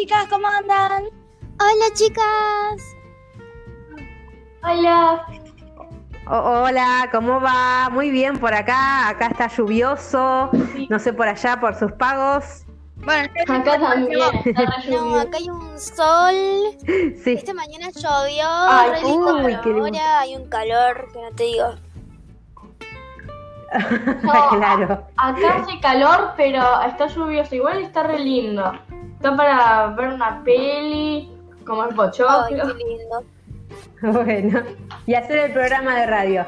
chicas, ¿cómo andan? Hola chicas. Hola. hola, ¿cómo va? Muy bien por acá. Acá está lluvioso. No sé por allá, por sus pagos. Bueno, acá también. no, acá hay un sol. Sí. Esta mañana llovió. Ay, uy, ahora hay un calor que no te digo. claro. Acá hace calor, pero está lluvioso. Igual está re lindo. Está para ver una peli, comer pochoclo. Ay, qué lindo. Bueno, y hacer el programa de radio.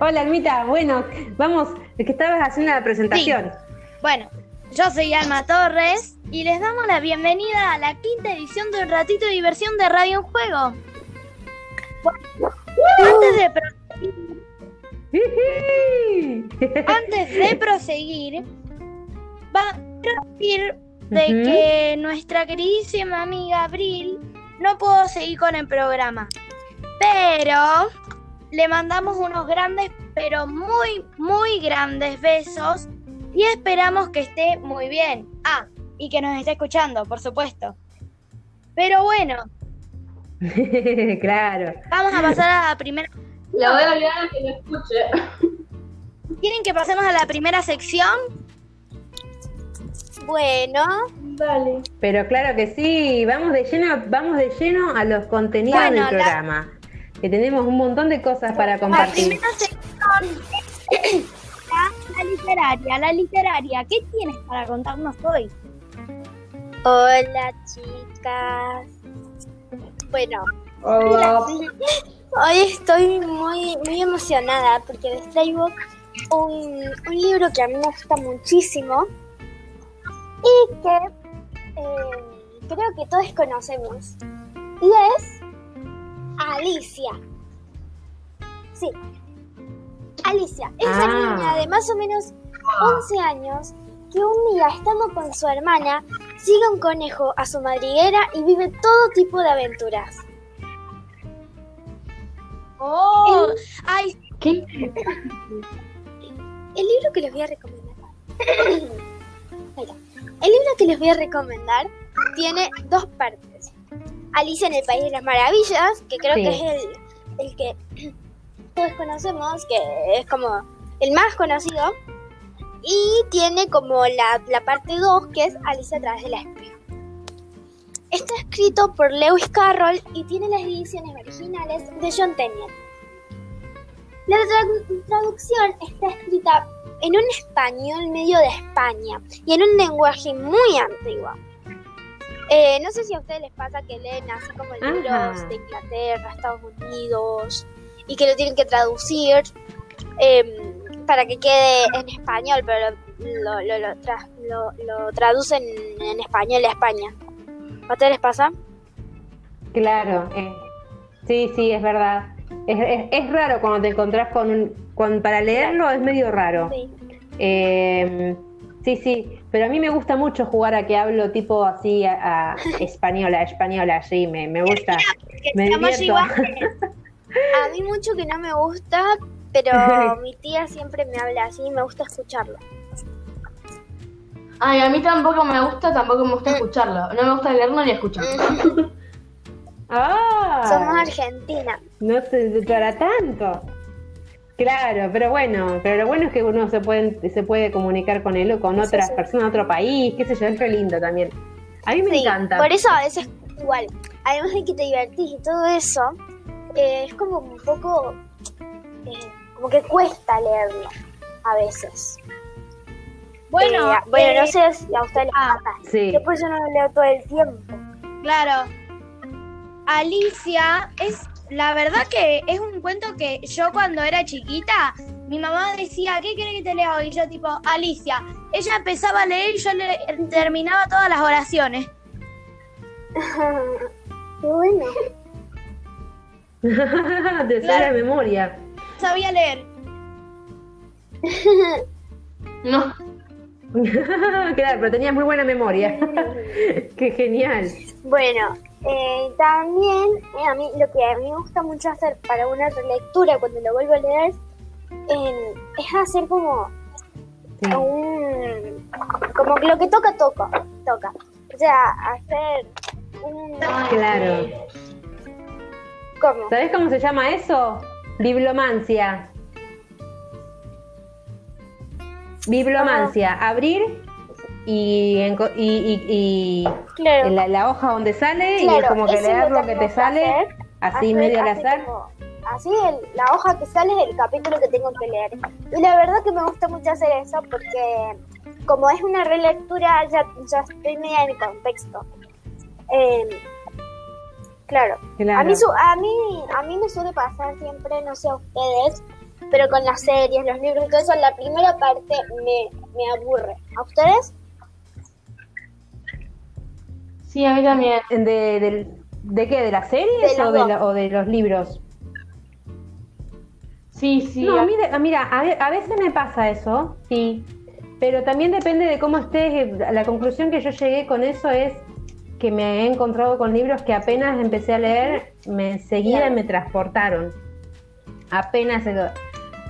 Hola, Almita. Bueno, vamos, es que estabas haciendo la presentación. Bueno, yo soy Alma Torres y les damos la bienvenida a la quinta edición de Un Ratito de Diversión de Radio en Juego. antes de proseguir, antes de proseguir, va a decir de que nuestra queridísima amiga Abril no pudo seguir con el programa. Pero le mandamos unos grandes, pero muy, muy grandes besos y esperamos que esté muy bien. Ah, y que nos esté escuchando, por supuesto. Pero bueno. claro. Vamos a pasar a la primera. La voy a olvidar a que lo escuche. ¿Quieren que pasemos a la primera sección? Bueno, dale. Pero claro que sí, vamos de lleno, vamos de lleno a los contenidos del programa. Que tenemos un montón de cosas para compartir. La primera sección la, literaria, la literaria. ¿Qué tienes para contarnos hoy? Hola chicas. Bueno, Hola. hoy estoy muy, muy emocionada porque les traigo un, un libro que a mí me gusta muchísimo y que eh, creo que todos conocemos. Y es Alicia. Sí, Alicia. Es una Ah. niña de más o menos 11 años que un día, estando con su hermana, sigue un conejo a su madriguera y vive todo tipo de aventuras. Oh, ay, ¿Qué? El libro que les voy a recomendar. Ahí está. El libro que les voy a recomendar tiene dos partes. Alicia en el País de las Maravillas, que creo Sí. que es el, el que todos conocemos, que es como el más conocido. Y tiene como la, la parte 2, que es Alicia a través del espejo. Está escrito por Lewis Carroll y tiene las ediciones originales de John Tenniel. La tra- traducción está escrita en un español medio de España y en un lenguaje muy antiguo. Eh, no sé si a ustedes les pasa que leen así como libros Ajá. de Inglaterra, Estados Unidos y que lo tienen que traducir eh, para que quede en español, pero lo, lo, lo tra- lo- lo traducen en español de España. ¿A ustedes les pasa? Claro, eh, sí, sí, es verdad. Es, es- es raro cuando te encontrás con un... con- para leerlo es medio raro. Sí. Eh, sí, sí, pero a mí me gusta mucho jugar a que hablo tipo así a, a española, española, sí, me, me gusta. que Me. A mí mucho que no me gusta, pero mi tía siempre me habla así y me gusta escucharlo. Ay, a mí tampoco me gusta, tampoco me gusta escucharlo. No me gusta leerlo ni escucharlo. Ah, Somos Argentina. No te para tanto. Claro, pero bueno, pero lo bueno es que uno se puede, se puede comunicar con él o con Sí, otras sí. personas de otro país, qué sé yo, es re lindo también. A mí me Sí, encanta. Por eso a veces igual, además de que te divertís y todo eso, eh, es como un poco, eh, como que cuesta leerlo a veces. Bueno, Eh, bueno, eh, no sé si a ustedes les ah, pasa. Sí. Yo por eso no lo leo todo el tiempo. Claro. Alicia es, la verdad que es un cuento que yo cuando era chiquita, mi mamá decía, ¿qué querés que te lea hoy? Y yo tipo, Alicia. Ella empezaba a leer y yo le terminaba todas las oraciones. Qué bueno. Te sale Claro. de memoria. Sabía leer. No. claro, pero tenías muy buena memoria. Qué genial. Bueno, eh, también eh, a mí lo que a mí me gusta mucho hacer para una relectura cuando lo vuelvo a leer eh, es hacer como Sí. un como que lo que toca toca toca O sea, hacer un... Claro. ¿Cómo? ¿Sabes cómo se llama eso? Biblomancia. Biblomancia. Abrir y, enco- y, y- y Claro. la, la hoja donde sale y es como que eso leer lo que te sale hacer. así medio al azar. como- así el- la hoja que sale es el capítulo que tengo que leer. Y la verdad que me gusta mucho hacer eso porque como es una relectura ya, ya estoy media en contexto. Eh, claro. Claro. A, mí, su- a, mí, a mí me suele pasar siempre, no sé a ustedes, pero con las series, los libros y todo eso, la primera parte me, me aburre. ¿A ustedes? Sí, a mí también. ¿De, del- ¿De qué? ¿De las series De o, de la- o de los libros? Sí, sí. No, a- mira, mira a, ve- a veces me pasa eso, sí, pero también depende de cómo estés. La conclusión que yo llegué con eso es que me he encontrado con libros que apenas empecé a leer, me enseguida me transportaron. Apenas,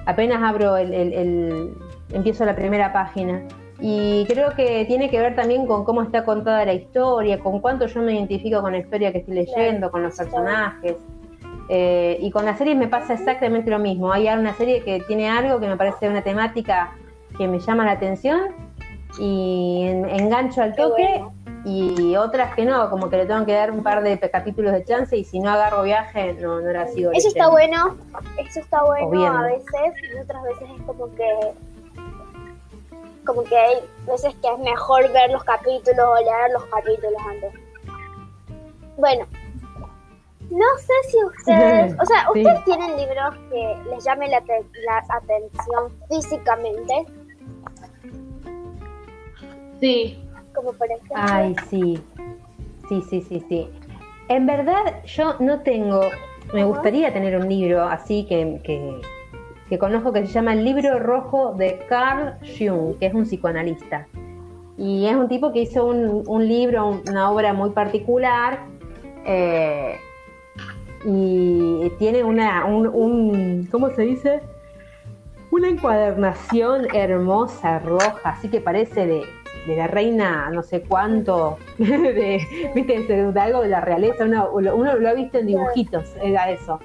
apenas abro el, el- el- empiezo la primera página. Y creo que tiene que ver también con cómo está contada la historia, con cuánto yo me identifico con la historia que estoy leyendo, con los personajes. Eh, y con las series me pasa exactamente lo mismo. Hay una serie que tiene algo que me parece una temática que me llama la atención y en- engancho al toque bueno. y otras que no, como que le tengo que dar un par de capítulos de chance y si no agarro viaje no, no la sigo. Eso está bueno, eso está bueno a veces, y otras veces es como que como que hay veces que es mejor ver los capítulos o leer los capítulos antes. Bueno, no sé si ustedes, o sea, Sí. ustedes tienen libros que les llamen la, te- la atención físicamente, Sí. como por ejemplo, Ay, sí. Sí, sí, sí, sí. En verdad, yo no tengo. Me gustaría tener un libro así que, que, que conozco que se llama El libro rojo de Carl Jung, que es un psicoanalista. Y es un tipo que hizo un, un libro, un- una obra muy particular. eh, y tiene una. Un, un- ¿Cómo se dice? Una encuadernación hermosa, roja, así que parece de, de la reina no sé cuánto, de, ¿viste? De, algo de la realeza, uno, uno lo ha visto en dibujitos, era eso.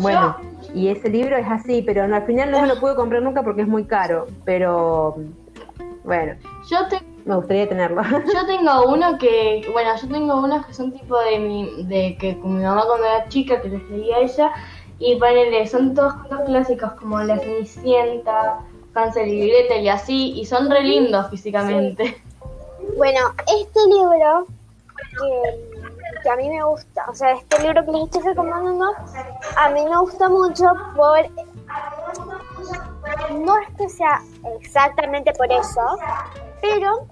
Bueno, y ese libro es así, pero no, al final no me lo pude comprar nunca porque es muy caro, pero bueno, Yo, te- me gustaría tenerlo. yo tengo uno que, bueno, yo tengo unos que son tipo de mi, de que con mi mamá cuando era chica, que les leía a ella, y ponele, son todos cuentos clásicos como La Cenicienta, Hansel y Gretel y así, y son re lindos físicamente. Bueno, este libro que, que a mí me gusta, o sea, este libro que les estoy recomendando, a mí me gusta mucho por... No es que sea exactamente por eso, pero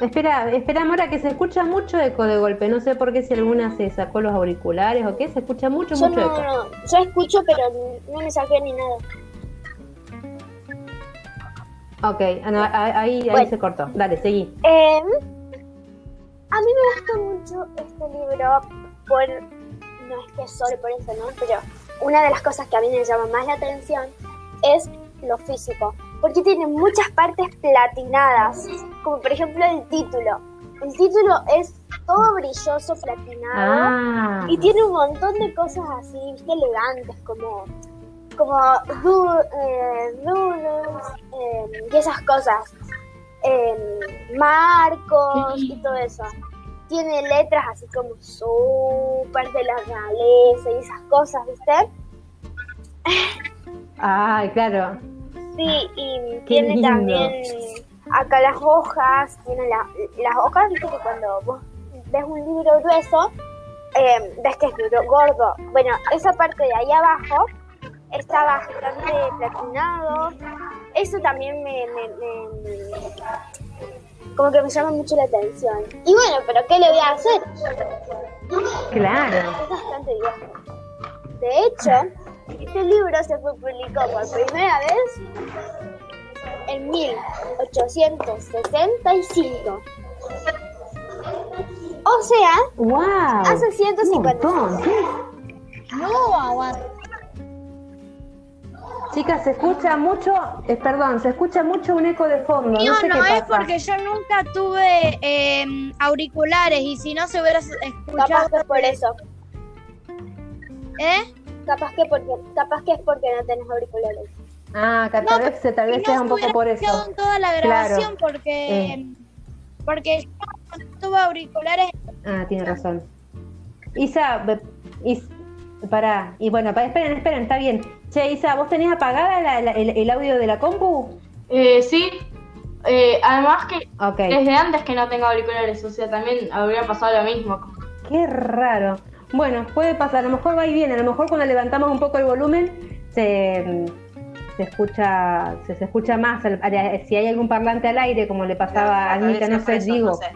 espera, espera, Mora, que se escucha mucho eco de golpe. No sé por qué si alguna se sacó los auriculares o qué, se escucha mucho, yo mucho no, eco. no, yo escucho, pero no me saqué ni nada. Ok, ah, ahí, ahí Bueno. se cortó. Dale, seguí. Eh, a mí me gusta mucho este libro por, no es que solo por eso, ¿no? Pero una de las cosas que a mí me llama más la atención es lo físico, porque tiene muchas partes platinadas, como por ejemplo el título. El título es todo brilloso, platinado, Ah, y tiene un montón de cosas así, ¿viste? elegantes, como, como du- eh, doodles, eh, y esas cosas. Eh, marcos y todo eso. Tiene letras así como súper de la realeza y esas cosas, ¿viste? ay, claro. Sí, y tiene también acá las hojas, tiene la- las hojas, viste que cuando vos ves un libro grueso, eh, ves que es duro, gordo. Bueno, esa parte de ahí abajo está bastante platinado. Eso también me, me- me- como que me llama mucho la atención. Y bueno, pero ¿qué le voy a hacer? Claro. Es bastante viejo. De hecho, este libro se fue publicado por primera vez en 1865. O sea, ¡Wow! Hace 150 Un montón, sí. No, aguanta. Chicas, se escucha mucho, eh, perdón, se escucha mucho un eco de fondo. No, No, sé no qué es pasa. porque yo nunca tuve eh, auriculares y si no se hubiera Capaz escuchado. que es por eso. ¿Eh? Capaz que, porque, capaz que es porque no tenés auriculares. Ah, que tal vez, tal vez no sea se un poco por eso. en toda la Claro. grabación porque. Eh. Porque yo cuando tuve auriculares. Ah, tiene razón. Isa, be- Is, pará. Y bueno, pa- esperen, esperen, está bien. Che, Isa, ¿vos tenés apagada la- la- el, el audio de la compu? Eh, sí, eh, además que desde antes que no tengo auriculares, o sea, también habría pasado lo mismo. Qué raro. Bueno, puede pasar, a lo mejor va y viene, a lo mejor cuando levantamos un poco el volumen se, se escucha se, se escucha más. Si hay algún parlante al aire, como le pasaba a Anita, no sé, digo. no sé.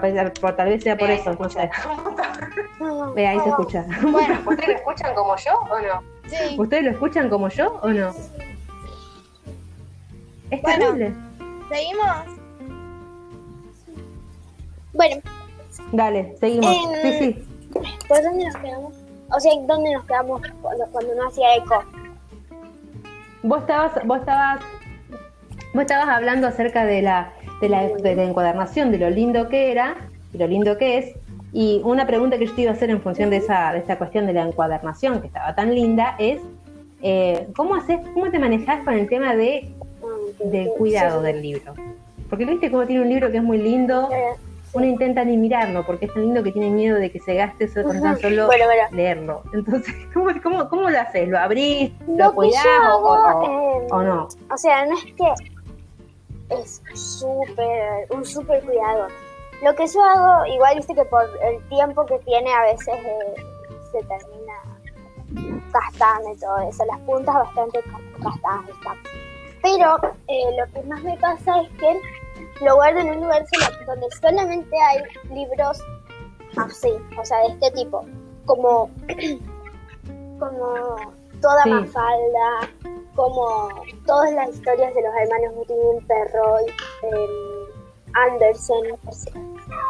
Por- tal vez sea por eso, no sé. Ve, ahí se escucha. Bueno, ¿Ustedes lo escuchan como yo o no? sí. ¿Ustedes lo escuchan como yo o no? Es Bueno. terrible. ¿Seguimos? Bueno, Dale, seguimos. Em, Sí, sí. ¿por dónde nos quedamos? O sea, ¿dónde nos quedamos cuando, cuando no hacía eco? Vos estabas, vos estabas, vos estabas hablando acerca de la, de la, de la encuadernación, de lo lindo que era, de lo lindo que es, y una pregunta que yo te iba a hacer en función de esa, de esta cuestión de la encuadernación que estaba tan linda es eh, ¿cómo haces, cómo te manejas con el tema de del cuidado del libro? Porque viste cómo tiene un libro que es muy lindo, uno intenta ni mirarlo porque es tan lindo que tiene miedo de que se gaste eso con tan solo Bueno, bueno. leerlo. Entonces, ¿cómo, cómo, cómo lo haces? ¿Lo abrís? ¿Lo, Lo cuidás o- eh, o no? O sea, no es que es súper, un súper cuidado. Lo que yo hago, igual viste que por el tiempo que tiene a veces eh, se termina gastando y todo eso, las puntas bastante gastadas están. Pero eh, lo que más me pasa es que lo guardo en un lugar donde solamente hay libros así, o sea, de este tipo, como, como toda Sí. Mafalda, como todas las historias de los hermanos Grimm, Perroy, eh, Andersen,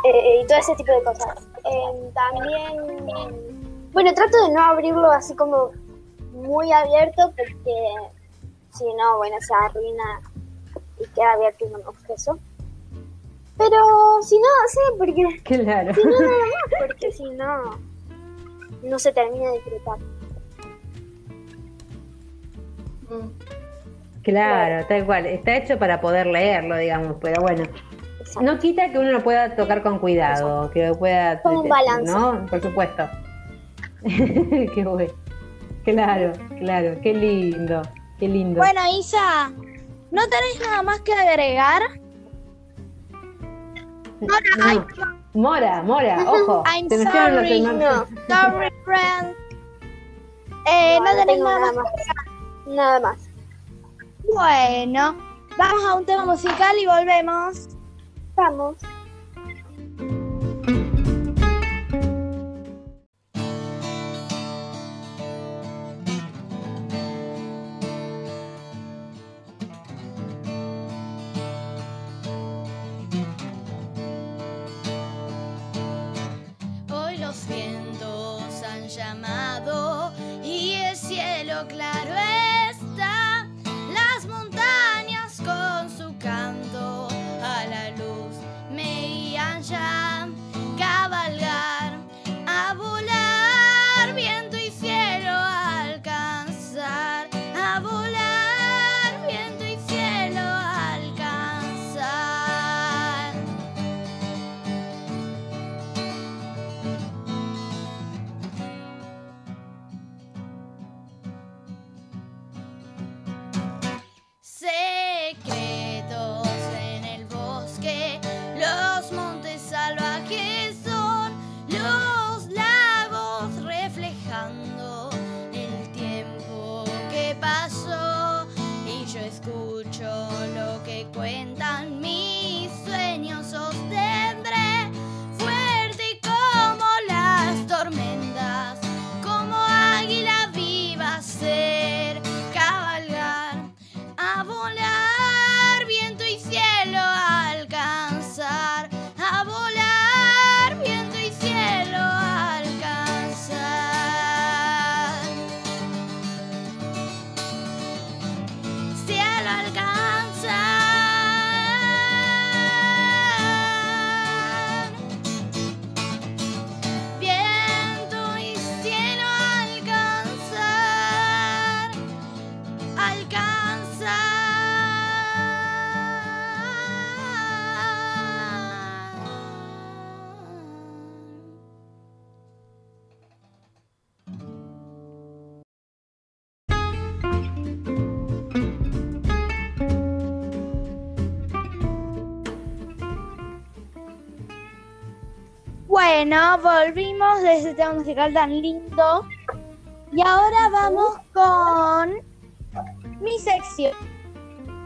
eh, y todo ese tipo de cosas. Eh, también, bueno, trato de no abrirlo así como muy abierto porque si no, bueno, se arruina y queda abierto y no me eso. Pero si no, sí, porque Claro. si no, nada más, porque si no, no se termina de disfrutar. Claro, tal cual. Está hecho para poder leerlo, digamos, pero bueno. No quita que uno lo pueda tocar con cuidado, que lo pueda... Con un balance. ¿No? Por supuesto. qué bueno. Claro, claro, qué lindo, qué lindo. Bueno, Isa, ¿no tenés nada más que agregar? No. ay, Mora, Mora, ojo. I'm sorry, hermanos. Sorry, friend. Eh, no, tenés tengo nada más. más. Nada más. Bueno, vamos a un tema musical y volvemos. Vamos. Bueno, volvimos de ese tema musical tan lindo. Y ahora vamos con mi sección.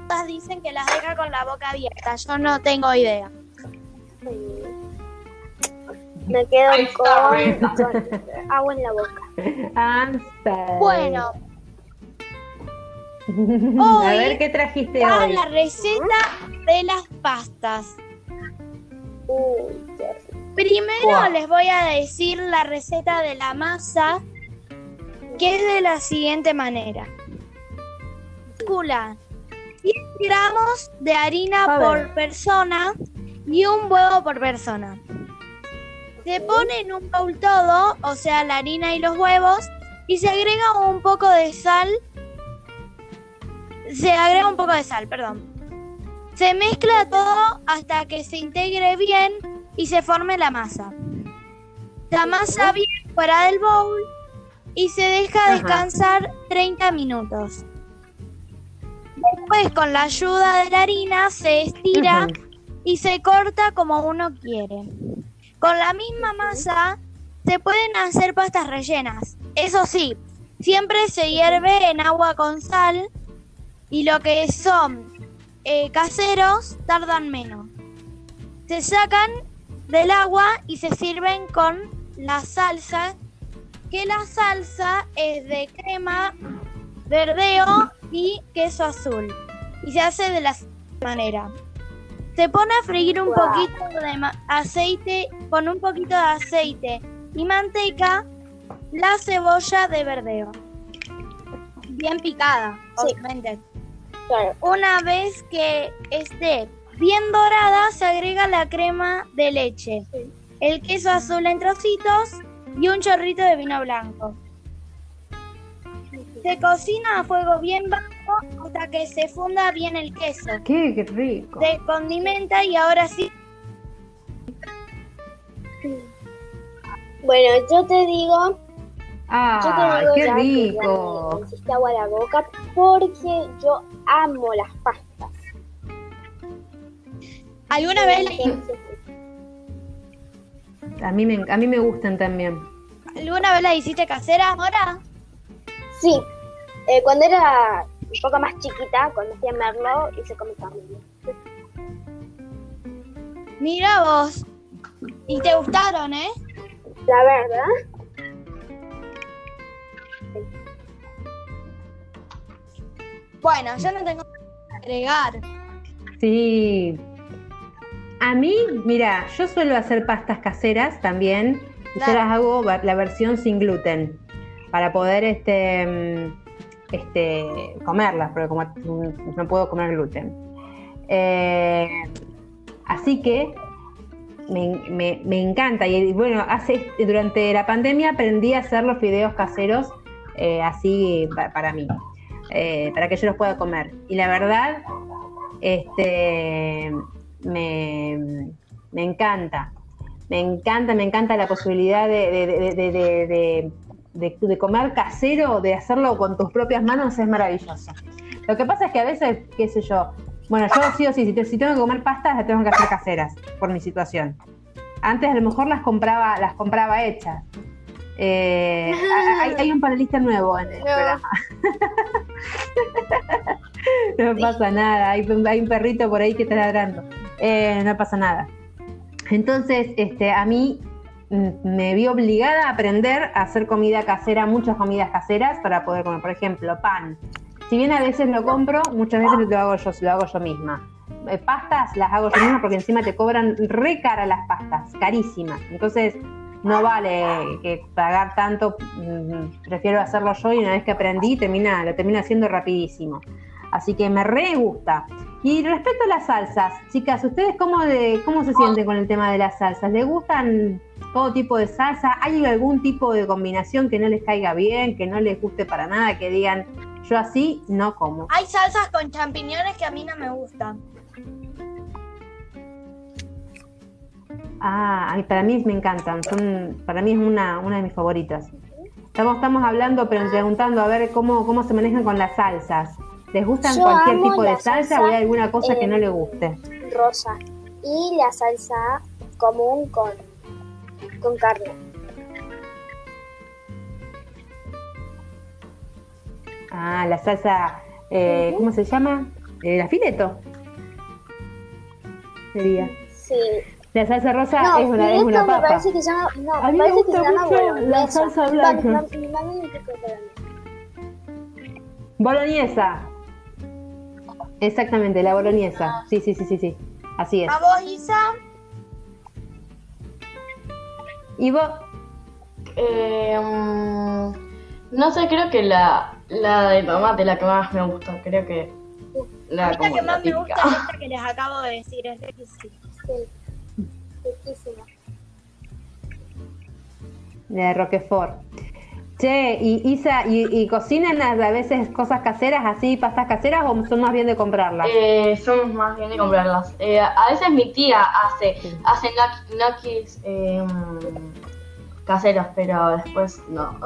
Todas dicen que las deja con la boca abierta. Yo no tengo idea. Me quedo con, con agua en la boca. Bueno, a hoy ver qué trajiste hoy. la receta de las pastas. Uy. Primero les voy a decir la receta de la masa, que es de la siguiente manera. Calcula 100 gramos de harina por persona y un huevo por persona. Se pone en un bowl todo, o sea, la harina y los huevos, y se agrega un poco de sal. Se agrega un poco de sal, perdón. Se mezcla todo hasta que se integre bien y se forme la masa. La masa bien fuera del bowl y se deja Ajá. descansar 30 minutos. Después con la ayuda de la harina se estira y se corta como uno quiere. Con la misma masa se pueden hacer pastas rellenas. Eso sí, siempre se hierve en agua con sal y lo que son eh, caseros tardan menos. Se sacan del agua y se sirven con la salsa, que la salsa es de crema, verdeo y queso azul. Y se hace de la siguiente manera. Se pone a freír un poquito de aceite, con un poquito de aceite y manteca, la cebolla de verdeo. Bien picada, Sí. obviamente. Claro. Una vez que esté bien dorada, se agrega la crema de leche, el queso azul en trocitos y un chorrito de vino blanco. Se cocina a fuego bien bajo hasta que se funda bien el queso. Qué, rico. Se condimenta y ahora sí Bueno, yo te digo, yo Ah, te digo qué ya que ya rico. me hiciste agua a la boca porque yo amo las pastas. Alguna vez la, A mí me, a mí me gustan también. alguna vez la hiciste casera, ahora Sí, eh, cuando era un poco más chiquita, cuando fui a Merlo, hice con mi familia. mira vos. Y te gustaron, ¿eh? La verdad, Bueno, yo no tengo nada que agregar. Sí. A mí, mira, yo suelo hacer pastas caseras también. y Yo las hago la versión sin gluten para poder este, mm, este, comerlas, porque como no puedo comer gluten. Eh, así que me, me- me encanta. Y bueno, hace, durante la pandemia aprendí a hacer los fideos caseros eh, así pa- para mí, eh, para que yo los pueda comer. Y la verdad, este, me, me encanta. Me encanta, me encanta la posibilidad de, de- de- de- comer casero, de hacerlo con tus propias manos, es maravilloso. Lo que pasa es que a veces, qué sé yo, bueno, yo sí o sí, si, te- si tengo que comer pastas, las tengo que hacer caseras, por mi situación. Antes a lo mejor las compraba, las compraba hechas. Eh, hay, hay un panelista nuevo en el programa. no pasa nada, hay, hay un perrito por ahí que está ladrando. Eh, no pasa nada. Entonces, este, a mí mm, me vi obligada a aprender a hacer comida casera, muchas comidas caseras para poder comer. Por ejemplo, pan. Si bien a veces lo compro, muchas veces lo hago yo, lo hago yo misma. Eh, pastas las hago yo misma porque encima te cobran re cara las pastas, carísimas. Entonces, no vale que pagar tanto, mm, prefiero hacerlo yo y una vez que aprendí, termina, lo termino haciendo rapidísimo. Así que me re gusta. Y respecto a las salsas, chicas, ¿ustedes cómo, de, cómo se sienten con el tema de las salsas? ¿Les gustan todo tipo de salsa? ¿Hay algún tipo de combinación que no les caiga bien, que no les guste para nada, que digan, yo así no como? Hay salsas con champiñones que a mí no me gustan. Ah, para mí me encantan, son, para mí es una, una de mis favoritas. Estamos, estamos hablando, pero preguntando a ver cómo, cómo se manejan con las salsas. ¿Les gustan Yo cualquier tipo de la salsa, o hay alguna cosa que eh, no le guste? rosa. Y la salsa común con, con carne. Ah, la salsa, eh, ¿cómo se llama? Eh, la fileto. Sería. Sí. La salsa rosa No, es una, es una me papa. parece que llama. No, A mí me parece que gusta llama mucho la bolognesa. salsa blanca. Mi, Exactamente, la boloñesa. Sí, sí, sí, sí, sí. Así es. ¿A vos, Isa? ¿Y vos? Eh, mm, no sé, creo que la, la de tomate es la que más me gusta. Creo que la, A mí la como que más me gusta es esta que les acabo de decir, es riquísima. Sí. Riquísima. La de Roquefort. Che, y Isa, ¿y, y cocinan a veces cosas caseras así, pastas caseras o son más bien de comprarlas? Eh, son más bien de comprarlas. Eh, a veces mi tía hace, Sí. hace gnocchis eh, mm, caseros, pero después no.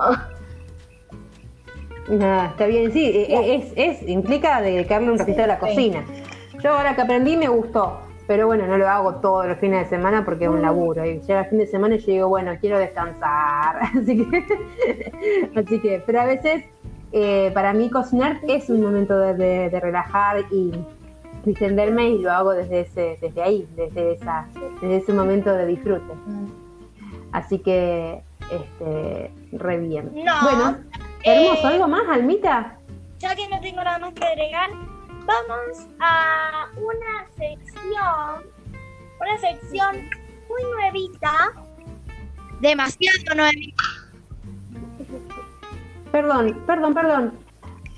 No, está bien, sí, e- e- es, es, implica dedicarle un ratito a la cocina. Yo ahora que aprendí me gustó, pero bueno, no lo hago todos los fines de semana porque es un laburo. Y llega el fin de semana y yo digo, bueno, quiero descansar. Así que, así que pero a veces eh, para mí cocinar es un momento de, de- de relajar y distenderme y lo hago desde ese, desde ahí, desde esa, desde ese momento de disfrute. Así que, este, re bien. No. Bueno, hermoso, ¿algo más, Almita? Ya que no tengo nada más que agregar, vamos a una sección, una sección muy nuevita, demasiado nuevita. Perdón, perdón, perdón.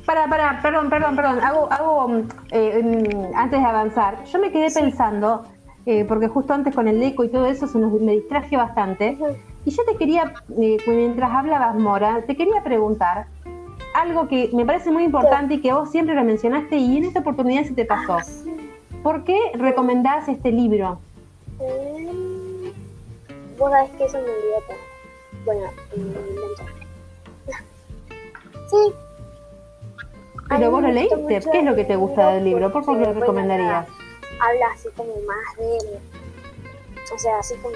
Para, para, perdón, perdón, perdón. Hago, hago mm, eh, mm, antes de avanzar. Yo me quedé pensando, eh, porque justo antes con el eco y todo eso se nos, me distraje bastante. Y yo te quería, eh, mientras hablabas, Mora, te quería preguntar algo que me parece muy importante y que vos siempre lo mencionaste y en esta oportunidad se te pasó. ¿Por qué recomendás este libro? Mm, Vos sabés que eso me olvidó todo. Bueno, sí. Pero vos lo leíste. ¿Qué es lo que te gusta del libro? ¿Por qué lo recomendarías? Habla así como más de. O sea, así como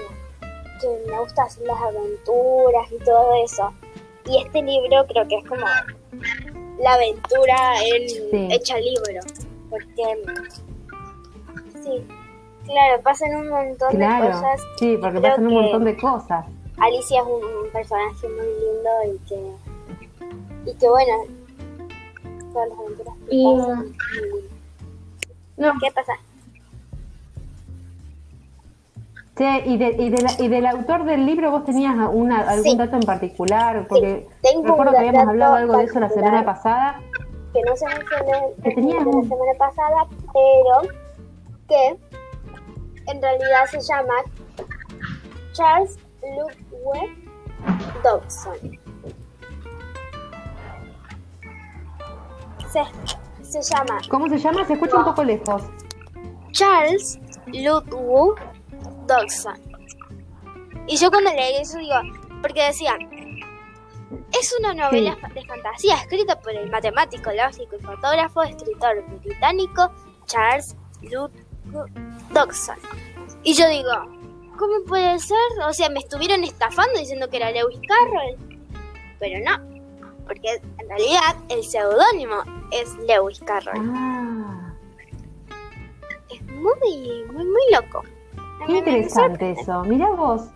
que me gusta hacer las aventuras y todo eso. Y este libro creo que es como la aventura en, Sí. hecha libro. Porque. Sí. Claro, pasan un montón de cosas sí, porque creo pasan un montón de cosas. Alicia es un, un personaje muy lindo y que, y que bueno, todas las aventuras que Y- pasan. y- No, ¿Qué pasa? Che, ¿y, de- y de la- y del autor del libro vos tenías una, algún Sí. dato en particular? Porque tengo recuerdo que habíamos hablado algo de eso la semana pasada. Que no se mencionó Que tenías la semana pasada, pero que en realidad se llama Charles Ludwig Dodson. Se, se llama ¿Cómo se llama? Se escucha un poco lejos. Charles Ludwig Y yo cuando leí eso digo, porque decía, es una novela Sí. de fantasía escrita por el matemático, lógico y fotógrafo, escritor británico Charles Ludwig Dodson. Y yo digo, ¿cómo puede ser? O sea, me estuvieron estafando diciendo que era Lewis Carroll. Pero no, porque en realidad el seudónimo es Lewis Carroll. Ah, Es muy, muy, muy loco. Qué interesante eso. Mirá vos.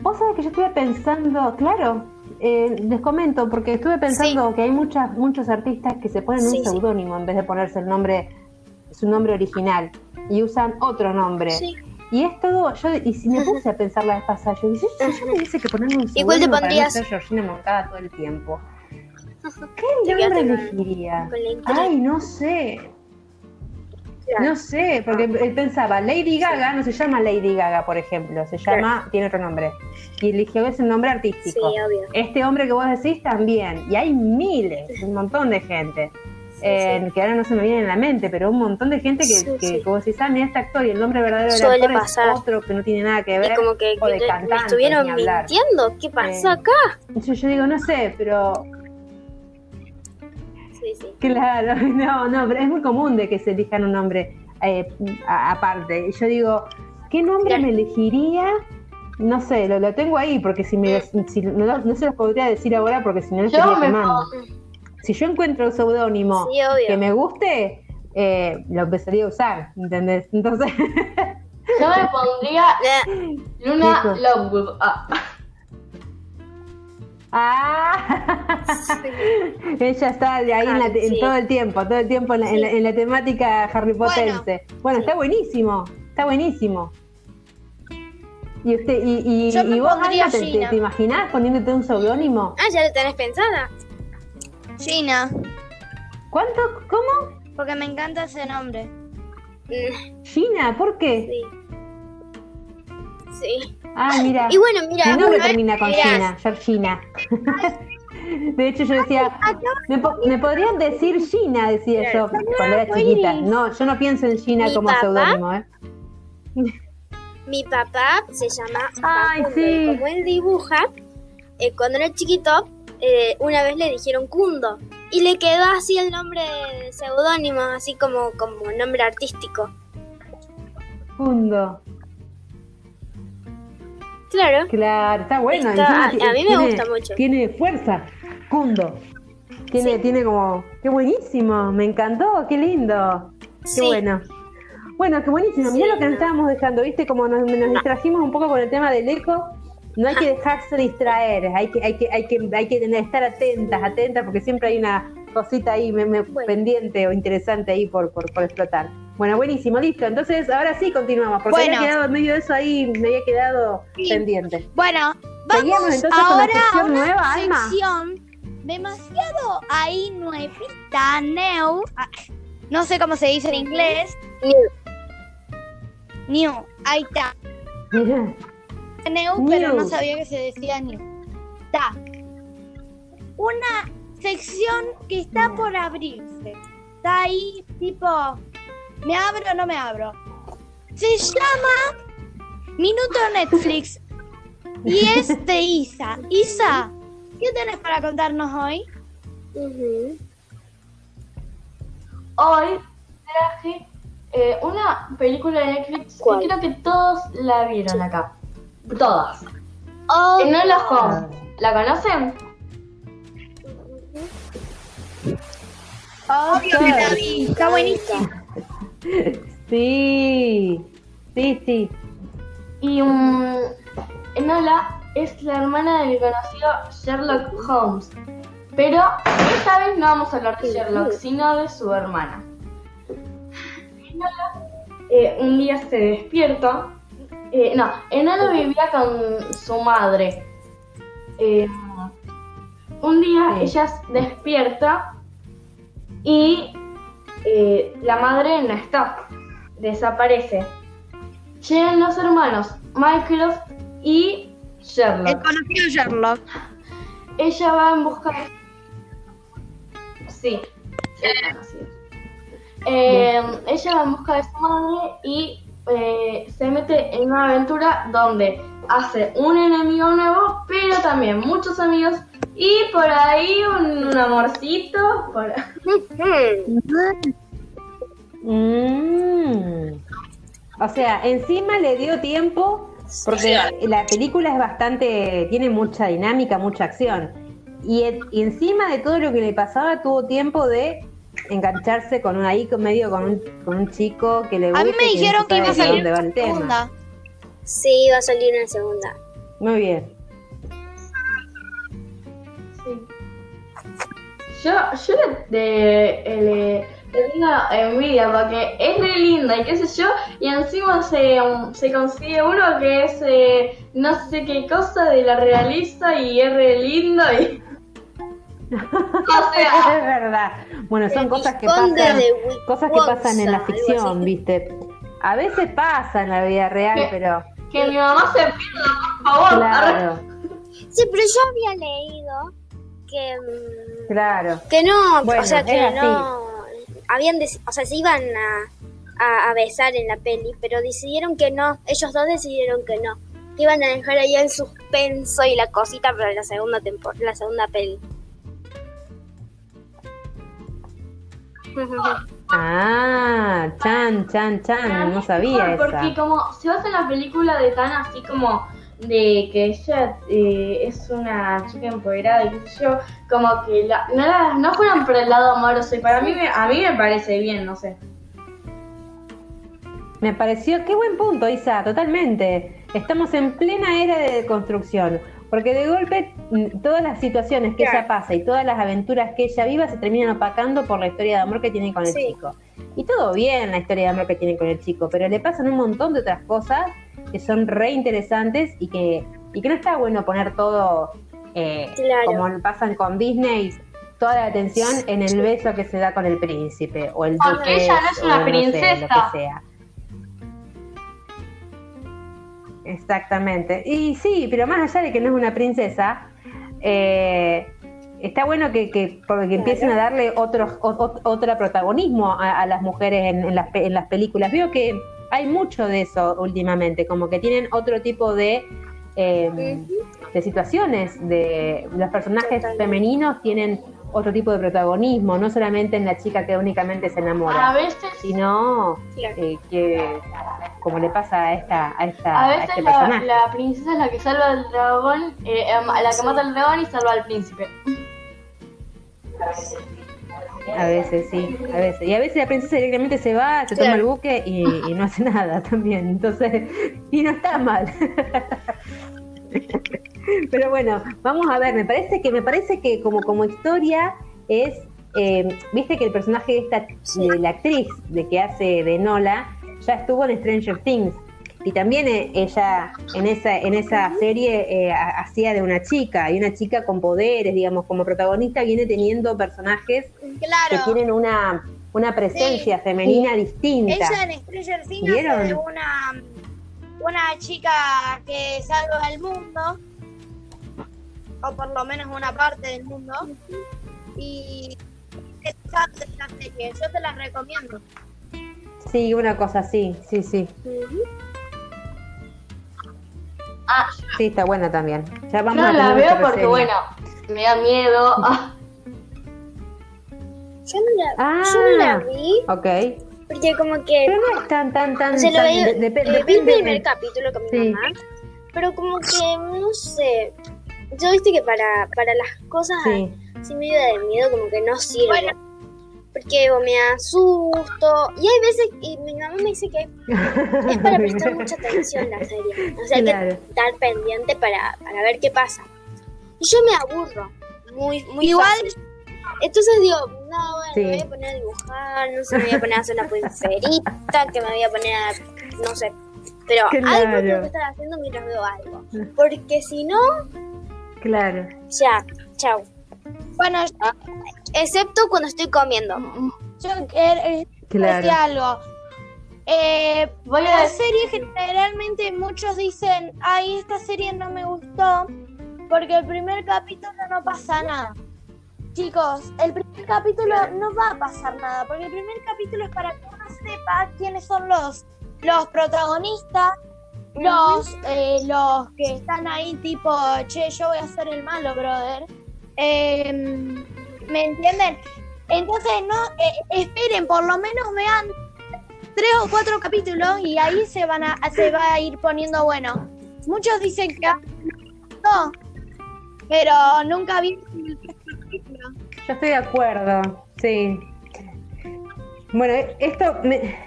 Vos sabés que yo estuve pensando, claro, eh, les comento, porque estuve pensando que hay muchas, muchos artistas que se ponen Sí, un sí. seudónimo en vez de ponerse el nombre, su nombre original, y usan otro nombre. Y es todo, yo, y si me puse a pensar la vez pasada, yo dije, si yo me dice que ponerme un Igual te seudónimo para no pondrías- ser Georgina Moncada todo el tiempo. ¿Qué nombre elegiría? Ay, no sé. No sé, porque él pensaba, Lady Gaga no se llama Lady Gaga, por ejemplo, se llama, tiene otro nombre. Y eligió ese nombre Sí, artístico. obvio. Este hombre que vos decís también. Y hay miles, un montón de gente. eh, Que ahora no se me viene en la mente, pero un montón de gente que, Sí, que, sí. decís, ah, mira este actor y el nombre verdadero del actor pasar. es otro que no tiene nada que ver. Como que, o de que me estuvieron mintiendo. ¿Qué pasó Eh. acá? Yo, yo digo, no sé, pero Claro, no, no, pero es muy común de que se elijan un nombre eh, aparte. Yo digo, ¿qué nombre Claro. me elegiría? No sé, lo, lo tengo ahí porque si me si- no, no se los podría decir ahora porque si no lo estaría quemando. Si yo encuentro un seudónimo Sí, que me guste, eh, lo empezaría a usar, ¿entendés? Entonces, Yo me pondría Luna. Lovegood. Ah. ¡ah! Ella está de ahí en, la en Sí. todo el tiempo, todo el tiempo en la, en la- en la temática Harry Pottense. Bueno, está buenísimo, está buenísimo. ¿Y, usted, y, y, Yo me y vos, pondría Alma, te, te, imaginás poniéndote un seudónimo? Ah, ya lo tenés pensada. Gina, ¿Cuánto? ¿Cómo? porque me encanta ese nombre. Gina, ¿por qué? Sí. Sí. Ah, mira. Y bueno, mira, Mi nombre termina con Gina, Georgina. De hecho, yo decía, ¿me, po- me podrían decir Gina? Decía yo cuando era chiquita. No, yo no pienso en Gina como seudónimo, ¿eh? Mi papá se llama Ay, Facundo, sí. y como él dibuja, eh, cuando era chiquito, eh, una vez le dijeron Kundo. Y le quedó así el nombre de seudónimo, así como, como nombre artístico. Fundo. Claro. Claro, está bueno. Está- encima a- a mí me tiene- gusta mucho. Tiene fuerza. Cundo. Tiene, Sí. tiene como. Qué buenísimo. Me encantó. Qué lindo. Qué Sí. bueno. Bueno, qué buenísimo. Mirá Sí, lo que nos no. estábamos dejando, ¿viste? Como nos, nos distrajimos un poco con el tema del eco. No hay que dejarse distraer, hay que, hay que, hay que, hay que tener- estar atentas, atentas, porque siempre hay una cosita ahí me- me- Bueno. pendiente o interesante ahí por, por, por explotar. Bueno, buenísimo, listo. Entonces, ahora sí continuamos, porque Bueno. había quedado en medio de eso ahí, me había quedado Sí. pendiente. Bueno, Seguimos vamos entonces con la ahora a sección una nueva, Alma. sección demasiado ahí nuevita, new. ah, No sé cómo se dice en inglés. New. Ahí está. Mirá. New, pero no New. sabía que se decía new. Está. Una sección que está por abrirse. Está ahí, tipo, ¿me abro o no me abro? Se llama Minuto Netflix. Y es de Isa. Isa, ¿qué tenés para contarnos hoy? Hoy traje eh, una película de Netflix ¿Cuál? que creo que todos la vieron acá. Todas. Oh, Enola Holmes. ¿La conocen? Obvio que la vi. Está buenísimo. Sí, sí, sí. Y um, Enola es la hermana del conocido Sherlock Holmes. Pero esta vez no vamos a hablar de Sherlock, sino de su hermana. Enola eh, un día se despierta. eh, no, Enola vivía con su madre. Eh, un día ella se despierta y eh, la madre no está, desaparece. Llegan los hermanos Mycroft y Sherlock. El conocido Sherlock. Ella va en busca de... Sí, es conocido. Eh, ella va en busca de su madre y eh, se mete en una aventura donde hace un enemigo nuevo, pero también muchos amigos y por ahí un, un amorcito. Por... Mm. O sea, encima le dio tiempo, porque la película es bastante, tiene mucha dinámica, mucha acción. Y, e- y encima de todo lo que le pasaba, tuvo tiempo de engancharse con un ahí medio con un, con un chico que le gusta. A mí me y que no dijeron que iba a salir el tema. Sí, va a salir una segunda. Muy bien. Sí. Yo, yo le, de- le- le tengo envidia porque es re linda y qué sé yo, y encima se, se consigue uno que es eh, no sé qué cosa de la realista y es re lindo y O sea, es verdad. Bueno, son cosas que pasan, de cosas que pasan en la ficción. ¿viste? A veces pasa en la vida real, pero que mi mamá se pierda, por favor. claro, Sí, pero yo había leído que, mm, claro. que no, Bueno, o sea, que no, habían, o sea, se iban a, a, a besar en la peli, pero decidieron que no, ellos dos decidieron que no, que iban a dejar ahí el suspenso y la cosita para la segunda tempor la segunda peli. Ah, chan, chan, chan, no sabía Porque esa. como si vas en la película de tan así como de que ella eh, es una chica empoderada y qué sé yo, como que la- no, la- no fueron por el lado amoroso y para mí me, a mí me parece bien, no sé. Me pareció, qué buen punto, Isa, totalmente. Estamos en plena era de construcción, porque de golpe mm, todas las situaciones que ella pasa y todas las aventuras que ella viva se terminan opacando por la historia de amor que tiene con el Sí. chico. Y todo bien la historia de amor que tiene con el chico, pero le pasan un montón de otras cosas que son re interesantes y que, y que no está bueno poner todo eh, Claro. como pasan con Disney, toda la atención en el beso que se da con el príncipe o el duque ella no es o una sé, lo princesa. que sea. Exactamente. Y sí, pero más allá de que no es una princesa, eh, está bueno que, que, porque empiecen a darle otro, o- otro protagonismo a, a las mujeres en, en las, en las películas. Veo que hay mucho de eso últimamente, como que tienen otro tipo de, eh, de situaciones, de los personajes femeninos tienen otro tipo de protagonismo, no solamente en la chica que únicamente se enamora A veces, sino Claro. eh, que como le pasa a esta a esta a a veces este la, personaje. la princesa es la que salva al dragón, eh, em, la que mata al dragón y salva al príncipe. a veces sí a veces. Y a veces la princesa directamente se va se toma el buque y, y no hace nada también. Entonces y no está mal pero bueno vamos a ver me parece que me parece que como como historia es eh, viste que el personaje de esta de la actriz de que hace de Nola ya estuvo en Stranger Things. Y también eh, ella en esa en esa serie eh, ha- hacía de una chica y una chica con poderes digamos como protagonista viene teniendo personajes que tienen una una presencia femenina distinta. Ella en Stranger Things hace de una, una chica que salva el mundo, o por lo menos una parte del mundo, y es interesante la serie, yo te la recomiendo. sí una cosa así sí sí Ah, sí está buena también ya vamos no a la veo porque reseña. bueno, me da miedo. Ah, Yo no la, Ah. yo no la vi Ok. porque como que Pero no es tan, tan, tan. o sea, lo tan- veía- de- de- eh, vi el depende primer capítulo con mi Sí. mamá, pero como que no sé, yo viste que para, para las cosas Sí. así medio de miedo como que no sirve. Bueno. Porque o me asusto. Y hay veces, y mi mamá me dice que es para prestar mucha atención la serie. O sea, hay Claro. que estar pendiente para, para ver qué pasa. Y yo me aburro. Muy, muy Igual- fácil. Entonces digo, no, bueno, Sí. me voy a poner a dibujar, no sé, me voy a poner a hacer una pulserita, que me voy a poner a, no sé. Pero algo Claro. tengo que estar haciendo mientras veo algo. Porque si no, Claro. ya, chao. Bueno, Excepto cuando estoy comiendo. yo eh, Claro. decía algo. Eh, Voy a la decir, serie generalmente muchos dicen, ay, esta serie no me gustó porque el primer capítulo no pasa nada. Chicos, el primer capítulo no va a pasar nada, porque el primer capítulo es para que uno sepa quiénes son los, los protagonistas, los, eh, los que están ahí tipo, che, yo voy a ser el malo, brother. Eh, ¿Me entienden? Entonces, no, eh, esperen, por lo menos vean tres o cuatro capítulos y ahí se van a se va a ir poniendo bueno. Muchos dicen que no, pero nunca vi el capítulo. Yo estoy de acuerdo. Sí. Bueno, esto me-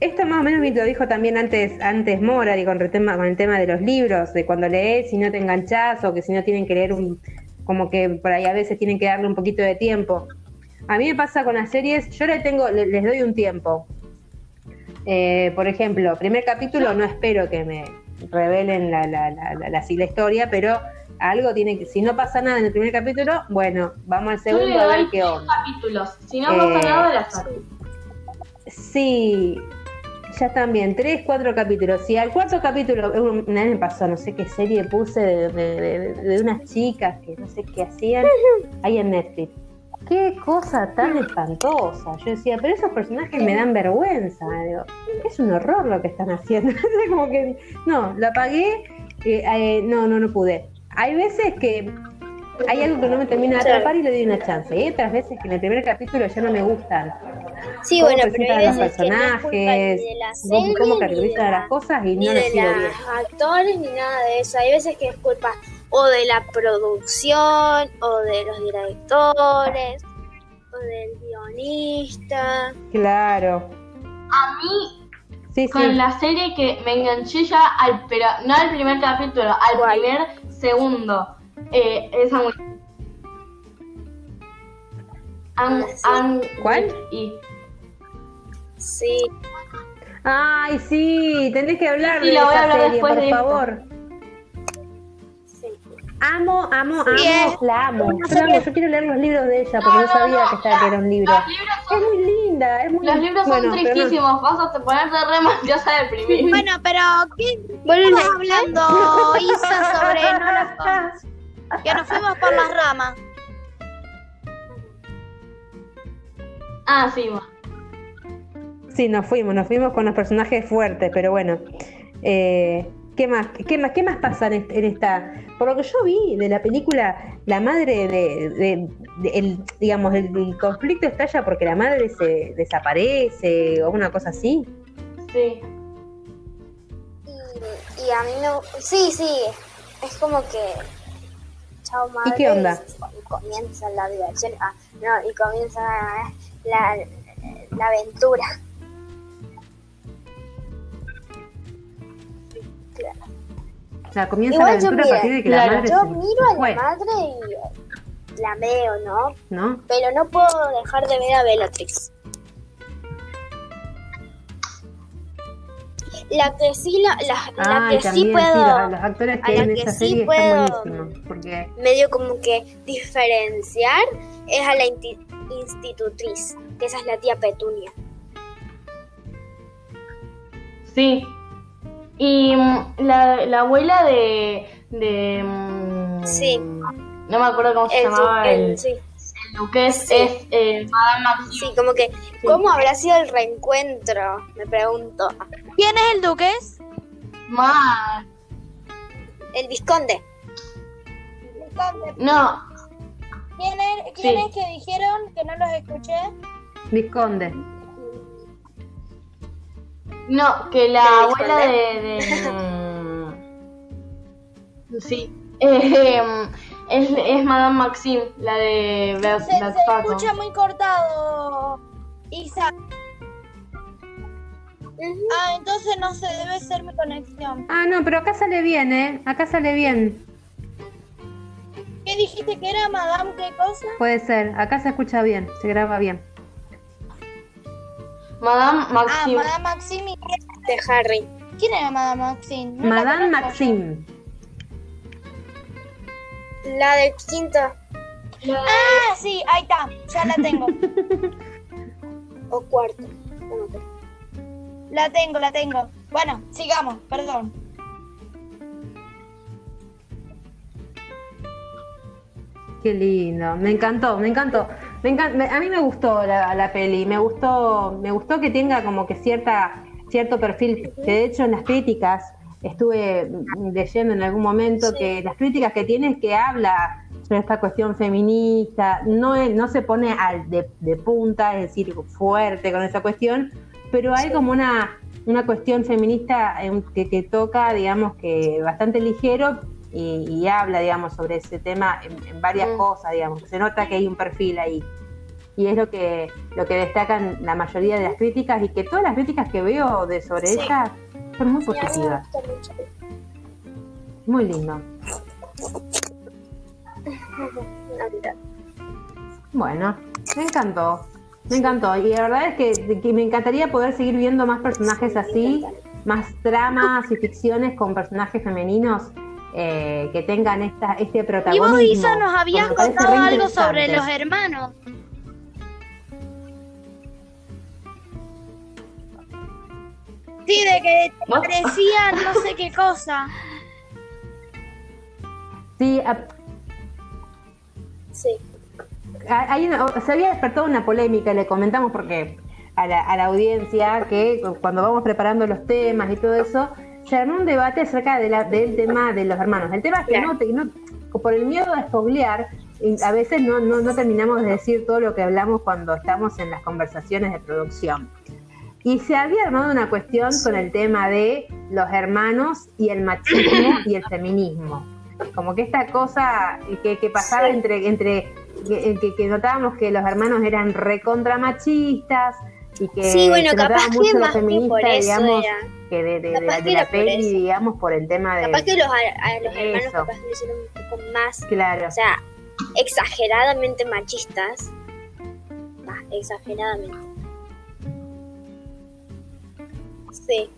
esto más o menos me lo dijo también antes antes Mora y con el tema con el tema de los libros, de cuando lees si no te enganchás o que si no tienen que leer un como que por ahí a veces tienen que darle un poquito de tiempo. A mí me pasa con las series, yo le tengo, le- les doy un tiempo. Eh, por ejemplo, primer capítulo no espero que me revelen la, la, la, la- historia, pero algo tiene que, si no pasa nada en el primer capítulo, bueno, vamos al segundo a ver qué onda. capítulos. Si no Eh, pasa nada, la saco. Sí, ya están bien, tres, cuatro capítulos. Si al cuarto capítulo, una vez me pasó, no sé qué serie puse de, de- de- de unas chicas que no sé qué hacían ahí en Netflix. Qué cosa tan espantosa. Yo decía, pero esos personajes me dan vergüenza. Digo, es un horror lo que están haciendo. Como que, no, la apagué, eh, eh, no, no, no pude. Hay veces que hay algo que no me termina de atrapar y le doy una chance. Y hay otras veces que en el primer capítulo ya no me gustan. Sí, cómo bueno, pero presentan hay los veces que no es culpa personajes, ni de la cómo- serie, cómo caracterizan la- las cosas y ni no de les sigo bien. los actores, ni nada de eso. Hay veces que es culpa o de la producción, o de los directores, o del guionista. Claro. A mí, Sí, con sí. la serie que me enganché ya, al, pero no al primer capítulo, al ¿Cuál? primer segundo. Eh. An-. An- ¿Cuál? Y Sí, Ay, sí, tenés que hablar Sí, de la voy a esa hablar serie, después por de favor. sí. Amo, amo, Sí, amo, es la amo. Yo, la serie- amo. Yo quiero leer los libros de ella porque no, sabía que, estaba, que era un libro. Es muy linda, es muy los libros son bueno, pero no- tristísimos, vas a ponerte re mal, ya deprimir. Bueno, pero ¿qué Bueno, hablando, Isa, sobre no? Que nos fuimos por las ramas. Ah, sí, va. Sí, nos fuimos, nos fuimos con los personajes fuertes, pero bueno. Eh, ¿qué, más, qué, más, ¿Qué más pasa en, en esta? Por lo que yo vi de la película, la madre de, de- de- el, digamos, el, el conflicto estalla porque la madre se desaparece o una cosa así. Sí. Y, y a mí me... Sí, sí, es como que... Chao, madre. qué onda? Y comienza la diversión. Ah, no, y comienza la, la aventura. Claro. O sea, comienza la Igual aventura a partir de que claro, la madre yo se miro a la madre y la veo, ¿no? ¿no? Pero no puedo dejar de ver a Bellatrix. La que sí, la, la, la Ay, que sí puedo sí, los, los actores a que la hay en que esa sí serie puedo- están buenísimos. Porque medio como que diferenciar es a la inti- institutriz, que esa es la tía Petunia. Sí. Y mm, la, la abuela de. de mm, Sí. No me acuerdo cómo se El, llamaba el- el, sí, el duques. Sí. Es eh, Madame Maxime. sí, como que, ¿cómo habrá sido el reencuentro? Me pregunto. ¿Quién es el duques? Ma- El visconde. No, ¿Quién es, quién Sí. es que dijeron que no los escuché? Visconde. no, que la ¿De abuela de. de mm, sí. Eh, es, es Madame Maxime, la de Bert Se, se escucha muy cortado, Isa. Ah, entonces no sé, debe ser mi conexión. Ah, no, pero acá sale bien, ¿eh? Acá sale bien. ¿Qué dijiste que era, madame? ¿Qué cosa? Puede ser. Acá se escucha bien, se graba bien. Madame Ah, Maxime. Madame Maxime. ¿y De Harry. ¿Quién era Madame? No la Madame Maxime. La del quinto. Ah, sí, ahí está. Ya la tengo. O cuarto. la tengo, la tengo. Bueno, sigamos, perdón. Qué lindo, me encantó, me encantó. Me encan- me- a mí me gustó la, la peli, me gustó, me gustó que tenga como que cierta, cierto perfil, que de hecho en las críticas estuve leyendo en algún momento que las críticas que tiene es que habla sobre esta cuestión feminista, no, es- no se pone al de, de punta, es decir, fuerte con esa cuestión, pero hay como una, una cuestión feminista eh, que, que toca, digamos, que bastante ligero y, y habla, digamos, sobre ese tema en, en varias Mm. cosas, digamos. Se nota que hay un perfil ahí. Y es lo que, lo que destacan la mayoría de las críticas y que todas las críticas que veo de sobre Sí. ella muy Y a mí me positivas. gusta mucho. Muy lindo. Bueno, me encantó. Me encantó. Y la verdad es que, que me encantaría poder seguir viendo más personajes así, más tramas y ficciones con personajes femeninos eh, que tengan esta, este Y protagonismo. vos, Isa, nos habías contado algo sobre los hermanos. Sí, de que no sé qué cosa. Sí, a- Sí. hay una- se había despertado una polémica, le comentamos porque a la, a la audiencia que cuando vamos preparando los temas y todo eso, se armó un debate acerca de la- del tema de los hermanos. El tema es que no, te- no- por el miedo a spoilear, y a veces no, no, no terminamos de decir todo lo que hablamos cuando estamos en las conversaciones de producción. Y se había armado una cuestión con el tema de los hermanos y el machismo y el feminismo. Como que esta cosa que, que pasaba Sí. entre, entre que, que- que notábamos que los hermanos eran recontra machistas y que Sí, bueno, se notaba capaz que mucho lo más que feminista, por eso digamos, era. que de, de- de la, que peli, digamos, por el tema de... Capaz que los, a, los hermanos Eso. capaz que lo hicieron un poco más, Claro, o sea, exageradamente machistas. Exageradamente. Sí.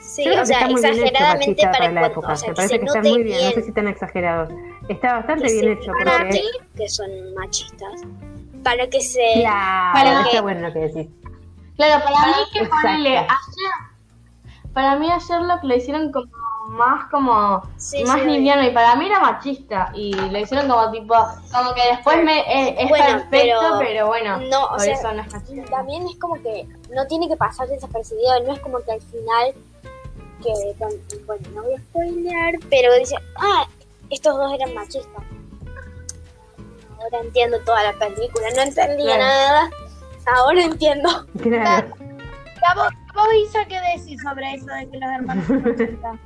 Sí, o que sea, está exageradamente para, para la cuando- época. o sea, Me que parece que está muy bien, no sé si tan exagerados. Está bastante que bien hecho note porque... que son machistas. Para que se... Claro, Para está que- bueno lo que decís. Claro, para mí que ponele ayer, para mí a Sherlock lo hicieron como más como Sí, más sí, liviano y para mí era machista y lo hicieron como tipo como que después me eh, es Bueno, perfecto pero- pero, bueno No, o por sea, eso no es machista también es como que no tiene que pasar desapercibido, no es como que al final que bueno, no voy a spoilear, pero dice, ah, estos dos eran machistas. Ahora entiendo toda la película, no entendía Claro. nada. Ahora entiendo. Claro. Vos, vos, Isa, ¿qué decís sobre eso de que los hermanos son machistas?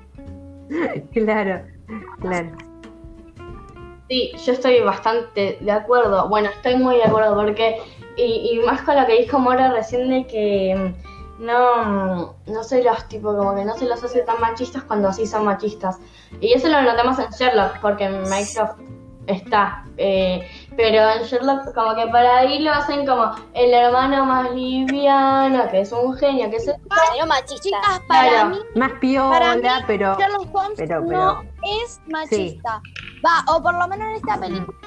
Claro, claro. Sí, yo estoy bastante de acuerdo. Bueno, estoy muy de acuerdo porque, y, y más con lo que dijo Mora recién de que mm, no, no se los, tipo, como que no se los hace tan machistas cuando sí son machistas. Y eso lo notamos en Sherlock, porque en Minecraft está. eh, pero en Sherlock, como que para ahí lo hacen como el hermano más liviano, que es un genio, que es el... Pero machista. Chicas, para Claro. mí, Más piola, Para mí, pero... Sherlock Holmes pero- no es machista. Va, o por lo menos en esta película.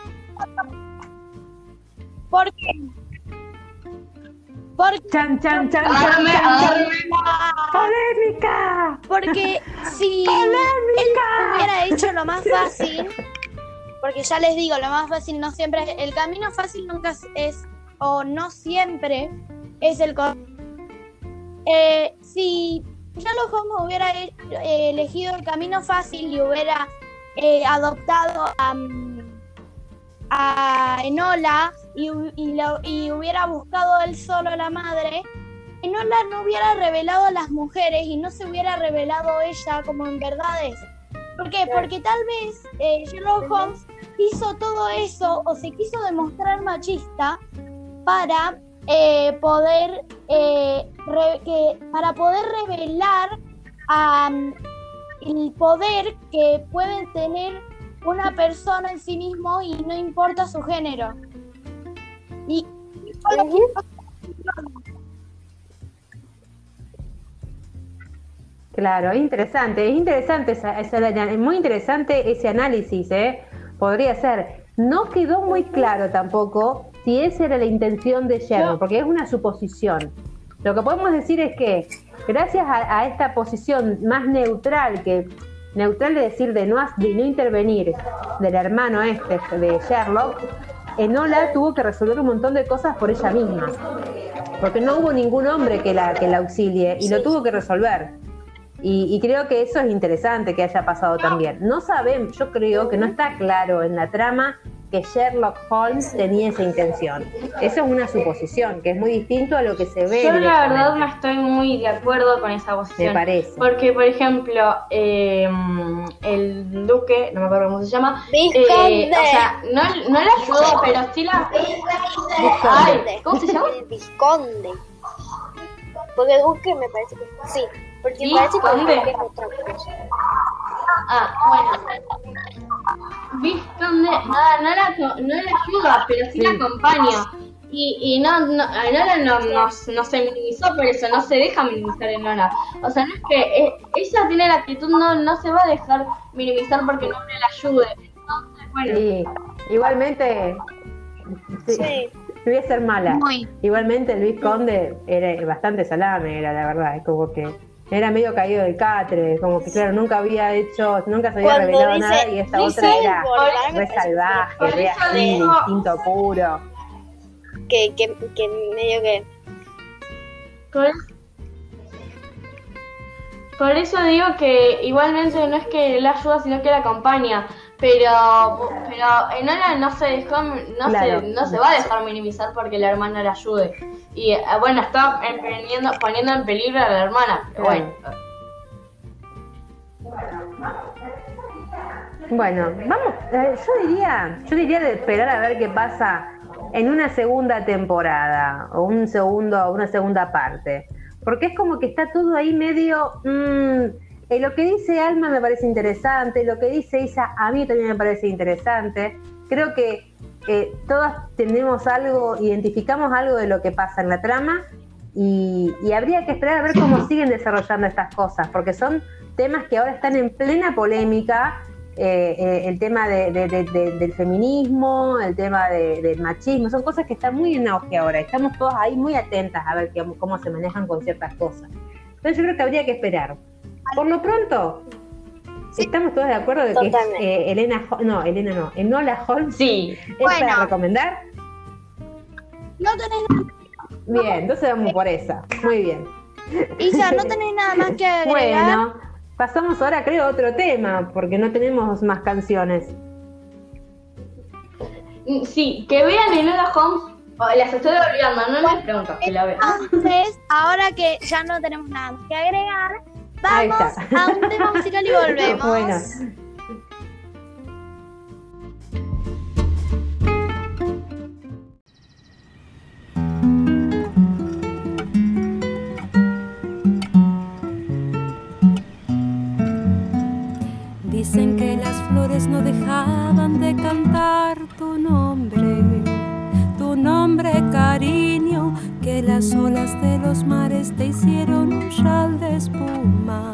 ¿Por qué? Porque, Chan, chan, chan, chan, Agarme, chan. ¡Polémica! porque si él hubiera hecho lo más fácil, porque ya les digo, lo más fácil no siempre es, el camino fácil nunca es, o no siempre es el eh, si Sherlock Holmes hubiera eh, elegido el camino fácil y hubiera eh, adoptado a, a Enola y, hu- y lo- y hubiera buscado él solo a la madre, Enola no hubiera revelado a las mujeres y no se hubiera revelado ella como en verdad es. ¿Por qué? Porque tal vez eh, Sherlock Holmes hizo todo eso o se quiso demostrar machista para eh, poder eh, re- para poder revelar am, el poder que puede tener una persona en sí mismo y no importa su género. Y Claro, es interesante, es interesante, esa, esa- es muy interesante ese análisis, ¿eh? Podría ser. No quedó muy claro tampoco si esa era la intención de Sherlock, porque es una suposición. Lo que podemos decir es que gracias a, a esta posición más neutral, que neutral de decir de no, de no intervenir del hermano este de Sherlock, Enola tuvo que resolver un montón de cosas por ella misma, porque no hubo ningún hombre que la, que la auxilie y lo tuvo que resolver. Y, y creo que eso es interesante que haya pasado también. No sabemos, yo creo que no está claro en la trama que Sherlock Holmes tenía esa intención. Eso es una suposición, que es muy distinto a lo que se ve. Yo la verdad no estoy muy de acuerdo con esa Me posición. parece. Porque, por ejemplo, eh, el duque, no me acuerdo cómo se llama, Vizconde. eh, o sea, no, no la ayudó, pero sí la... Ay, ¿cómo se llama? El Vizconde. Porque Duque me parece que sí. Porque Sí, parece que ¿dónde? Duque es otra cosa. Ah, bueno. Vizconde, no, no, la, no la ayuda, pero sí la acompaña. Y, y no, no, Enola no, no, no se minimizó por eso, no se deja minimizar Enola. O sea, no es que eh, ella tiene la actitud, no, no se va a dejar minimizar porque no le ayude. Entonces, bueno, Y igualmente, sí, Sí. voy a ser mala. Muy. Igualmente Luis Conde era bastante salame, era la verdad, es como que era medio caído del catre, como que claro, nunca había hecho, nunca se había Cuando revelado dice- nada y esta otra era re salvaje, re así, digo- instinto puro. Que, que, que medio que. Por, por eso digo que igualmente no es que la ayuda, sino que la acompaña. Pero, pero Enola no se dejó, no, Claro. se, no se va a dejar minimizar porque la hermana la ayude. Y eh, bueno, está emprendiendo- poniendo en peligro a la hermana. Pero bueno, Bueno, vamos, eh, yo diría, yo diría de esperar a ver qué pasa en una segunda temporada o un segundo, una segunda parte, porque es como que está todo ahí medio, mm, eh, lo que dice Alma me parece interesante, lo que dice Isa a mí también me parece interesante. Creo que eh, todas tenemos algo, identificamos algo de lo que pasa en la trama y, habría que esperar a ver cómo siguen desarrollando estas cosas, porque son temas que ahora están en plena polémica. eh, eh, el tema de- de- de- de- del feminismo, el tema de- del machismo, son cosas que están muy en auge ahora. Estamos todos ahí muy atentas a ver cómo se manejan con ciertas cosas. Entonces yo creo que habría que esperar. Por lo pronto, estamos todos de acuerdo de que eh, Elena, no, Elena no, Enola Holmes sí. es Bueno. para recomendar. No tenés nada, Bien, entonces vamos por esa. Muy bien. Isa, no tenés nada más que agregar. Bueno, pasamos ahora creo a otro tema, porque no tenemos más canciones. Sí, que vean Enola Holmes. Las estoy olvidando, no les pregunto que la vean. Entonces, ahora que ya no tenemos nada más que agregar, vamos a un tema musical y volvemos. Bueno. Dicen que las flores no dejaban de cantar tu nombre, tu nombre cariño, las olas de los mares te hicieron un chal de espuma,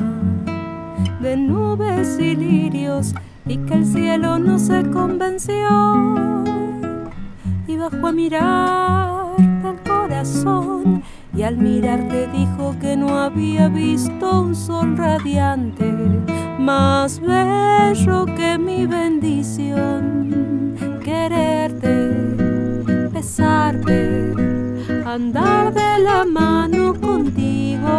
de nubes y lirios, y que el cielo no se convenció. Y bajó a mirarte al corazón y al mirarte dijo que no había visto un sol radiante más bello que mi bendición. Quererte, besarte, andar de la mano contigo,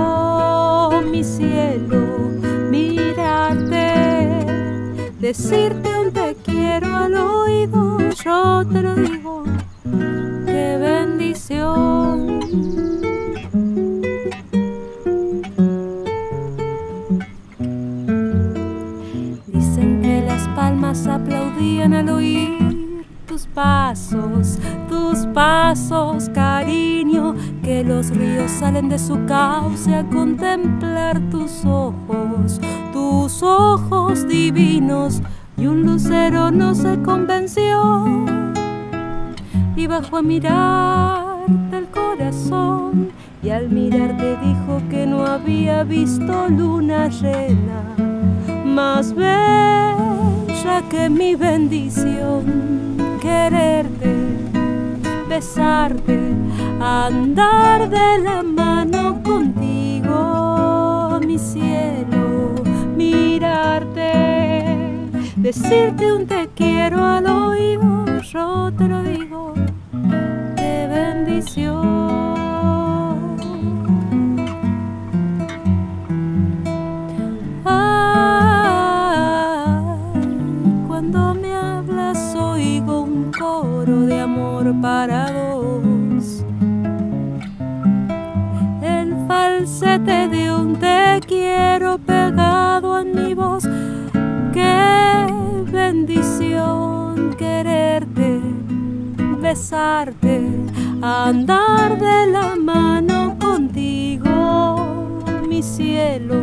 mi cielo, mirarte, decirte un te quiero al oído, yo te lo digo, qué bendición. Dicen que las palmas aplaudían al oír tus pasos, pasos, cariño, que los ríos salen de su cauce a contemplar tus ojos, tus ojos divinos, y un lucero no se convenció. Y bajó a mirarte el corazón y al mirarte dijo que no había visto luna llena más bella que mi bendición quererte besarte andar de la mano contigo mi cielo mirarte decirte un te quiero al oído yo te lo digo qué bendición amor para dos. El falsete de un te quiero pegado en mi voz. Qué bendición quererte, besarte, andar de la mano contigo, mi cielo,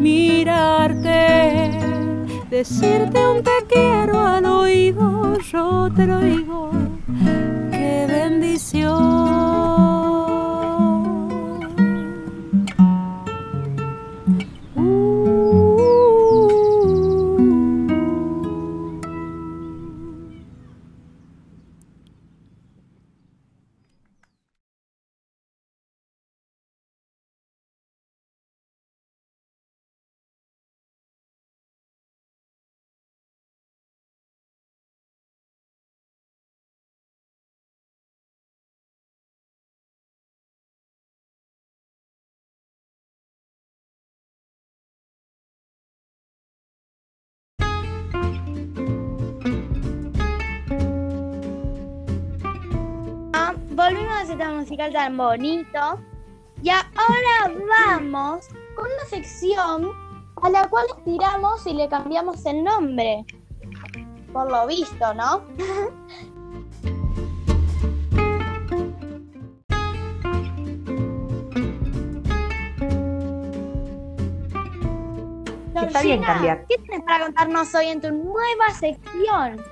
mirarte, decirte un te quiero al oído, yo te lo digo, bendición. Tema musical tan bonito. Y ahora vamos con una sección a la cual estiramos y le cambiamos el nombre. Por lo visto, ¿no? Está bien cambiar. ¿Qué tienes para contarnos hoy en tu nueva sección?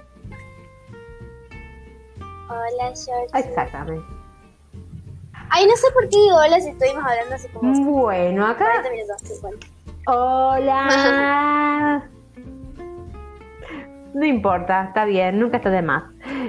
Hola, George. Exactamente. Ay, no sé por qué digo hola si estuvimos hablando hace como Bueno, acá 40 minutos. 50. Hola. No importa, está bien, nunca está de más.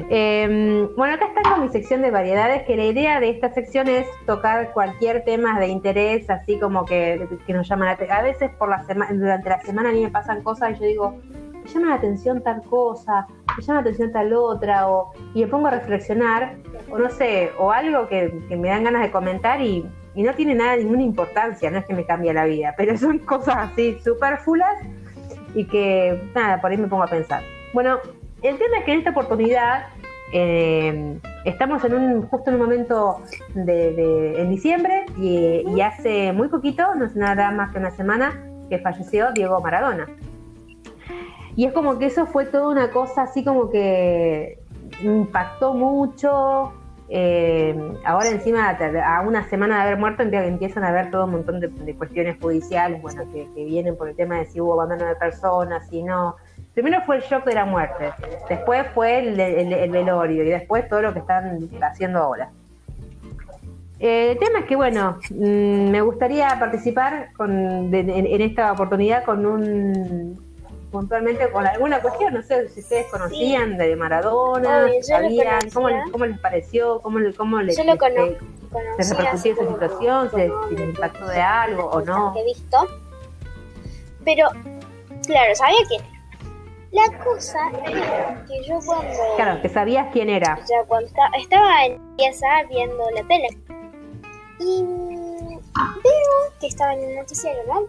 Eh, bueno, acá está con mi sección de variedades, que la idea de esta sección es tocar cualquier tema de interés, así como que, que nos llama la atención. A veces por la sema- durante la semana a mí me pasan cosas y yo digo, me llama la atención tal cosa, me llama la atención tal otra, o, y me pongo a reflexionar, o no sé, o algo que, me dan ganas de comentar y, no tiene nada, ninguna importancia, no es que me cambie la vida, pero son cosas así superfulas y que nada, por ahí me pongo a pensar. Bueno, el tema es que en esta oportunidad eh, estamos en un justo en un momento de, de- en diciembre y, y hace muy poquito, no es nada más que una semana, que falleció Diego Maradona. Y es como que eso fue toda una cosa así como que impactó mucho. eh, ahora encima, a una semana de haber muerto, empie- empiezan a haber todo un montón de, cuestiones judiciales, bueno, que, vienen por el tema de si hubo abandono de personas, si no. Primero fue el shock de la muerte, después fue el, el- el velorio y después todo lo que están haciendo ahora. Eh, el tema es que, bueno, mm, me gustaría participar con, de- en esta oportunidad con un puntualmente con alguna cuestión, no sé si ustedes conocían de Maradona, sabían, cómo, cómo les pareció, cómo, cómo les, Yo lo les Conocí repercutió esa situación, si, como si les impactó de algo o no. que he visto. Pero, claro, sabía quién era. La cosa es que yo cuando, Claro, que sabías quién era. o sea, cuando esta- estaba en pieza viendo la tele y veo que estaba en el noticiero, ¿no?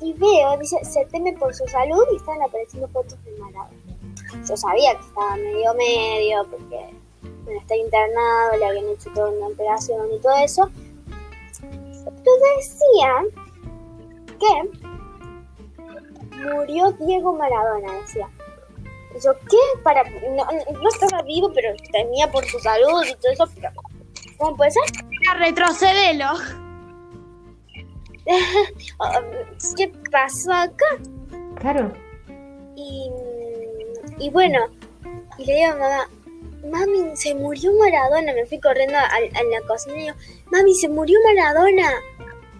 Y veo, dice, se teme por su salud y están apareciendo fotos de Maradona. Yo sabía que estaba medio medio porque bueno, está internado, le habían hecho toda una operación y todo eso. Pero decía que murió Diego Maradona, decía. Yo, ¿qué? Para, no, no estaba vivo, pero temía por su salud y todo eso. Pero, ¿Cómo puede ser? Retrocedelo. Ah, ¿Qué pasó acá? Claro. Y, y bueno, y le digo a mamá, mami, se murió Maradona. Me fui corriendo a, a la cocina y digo, mami, se murió Maradona.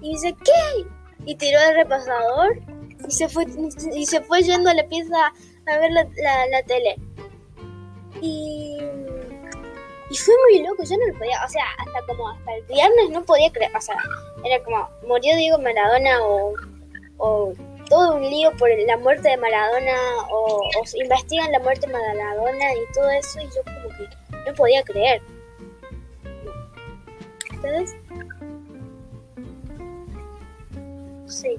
Y dice, ¿qué? Y tiró el repasador y se fue, y se fue yendo a la pieza a ver la, la, la tele. Y, y fue muy loco, yo no lo podía, o sea, hasta como hasta el viernes no podía creer, o sea, era como, murió Diego Maradona o, o todo un lío por la muerte de Maradona o, investigan la muerte de Maradona y todo eso y yo como que no podía creer. ¿Ustedes? Sí.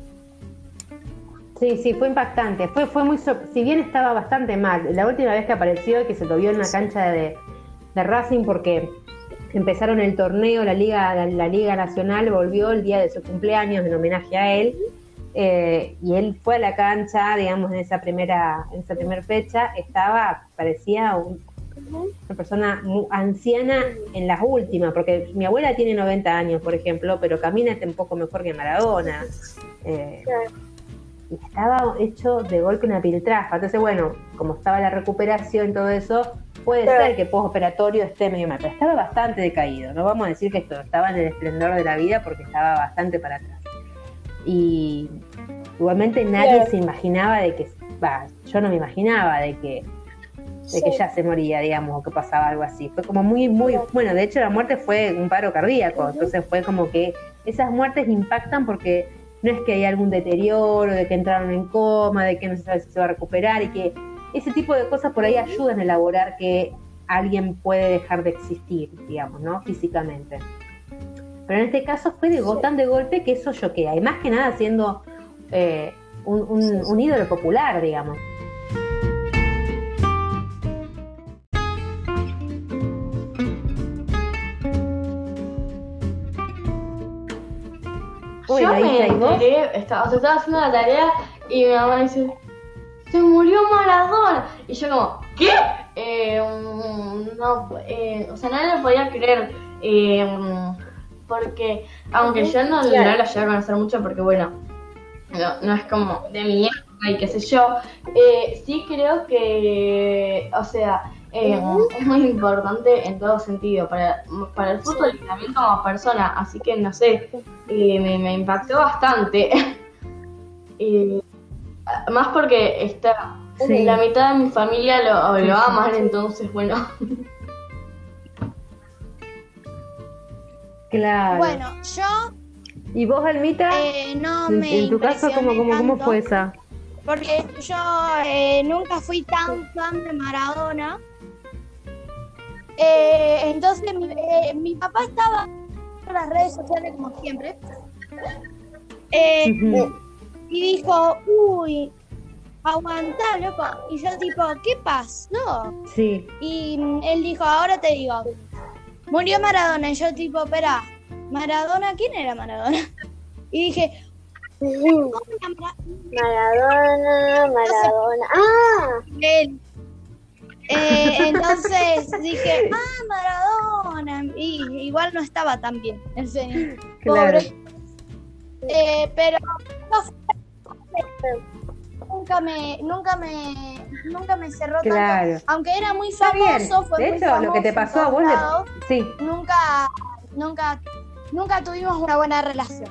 Sí, sí, fue impactante. Fue, fue muy, si bien estaba bastante mal, la última vez que apareció, que se lo vio en una cancha de, de Racing porque empezaron el torneo, la liga, la, la liga nacional volvió el día de su cumpleaños en homenaje a él. eh, y él fue a la cancha, digamos, en esa primera, en esa primera fecha, estaba, parecía un- una persona muy anciana en las últimas, porque mi abuela tiene 90 años, por ejemplo, pero camina un poco mejor que Maradona. Eh, y estaba hecho de golpe una piltrafa. Entonces, bueno, como estaba la recuperación y todo eso, puede Claro. ser que postoperatorio esté medio mal, pero estaba bastante decaído. No vamos a decir que esto estaba en el esplendor de la vida porque estaba bastante para atrás. Y igualmente nadie se imaginaba de que, va, yo no me imaginaba de que de que ya se moría, digamos, o que pasaba algo así. Fue como muy, muy, bueno, de hecho la muerte fue un paro cardíaco, entonces fue como que esas muertes impactan porque no es que hay algún deterioro, de que entraron en coma, de que no se sabe si se va a recuperar y que ese tipo de cosas por ahí ayudan a elaborar que alguien puede dejar de existir, digamos, ¿no? Físicamente. Pero en este caso fue de, tan de golpe que eso choquea. Y más que nada siendo eh, un, ídolo popular, digamos. Yo me enteré, estaba, o sea, estaba haciendo la tarea y mi mamá dice, se murió Maradona. Y yo como, ¿qué? Eh, no, eh, o sea, no le podía creer. eh, porque, aunque yo no, no la llegué a conocer mucho porque, bueno, no, no es como de mi época y qué sé yo, eh, sí creo que, o sea, eh, es muy importante en todo sentido para, para el fútbol y también como persona, así que no sé, eh, me, me impactó bastante. Más porque está Sí. la mitad de mi familia lo, lo aman, entonces bueno. Claro. Bueno, yo ¿Y vos, Almita? eh, no en, me en tu caso, ¿cómo, cómo, cómo fue esa? Porque yo eh, nunca fui tan fan de Maradona. Eh, entonces mi, eh, mi papá estaba en las redes sociales como siempre. Eh, Ujú. Y dijo, uy, aguantá, loco. Y yo tipo, ¿qué pasó? Sí, Y mm, él dijo, ahora te digo, murió Maradona. Y yo tipo, espera, ¿Maradona? ¿Quién era Maradona? Y dije, ¿cómo era Mara- Maradona, Maradona. ¡Ah! él? Eh, entonces dije, ah, Maradona. Y igual no estaba tan bien el señor. claro. Pobre. Eh, pero no fue- nunca me, nunca me, nunca me cerró Claro. tanto. Aunque era muy famoso, fue De muy hecho, lo que te famoso pasó a vos le- Sí, nunca, nunca, nunca tuvimos una buena relación.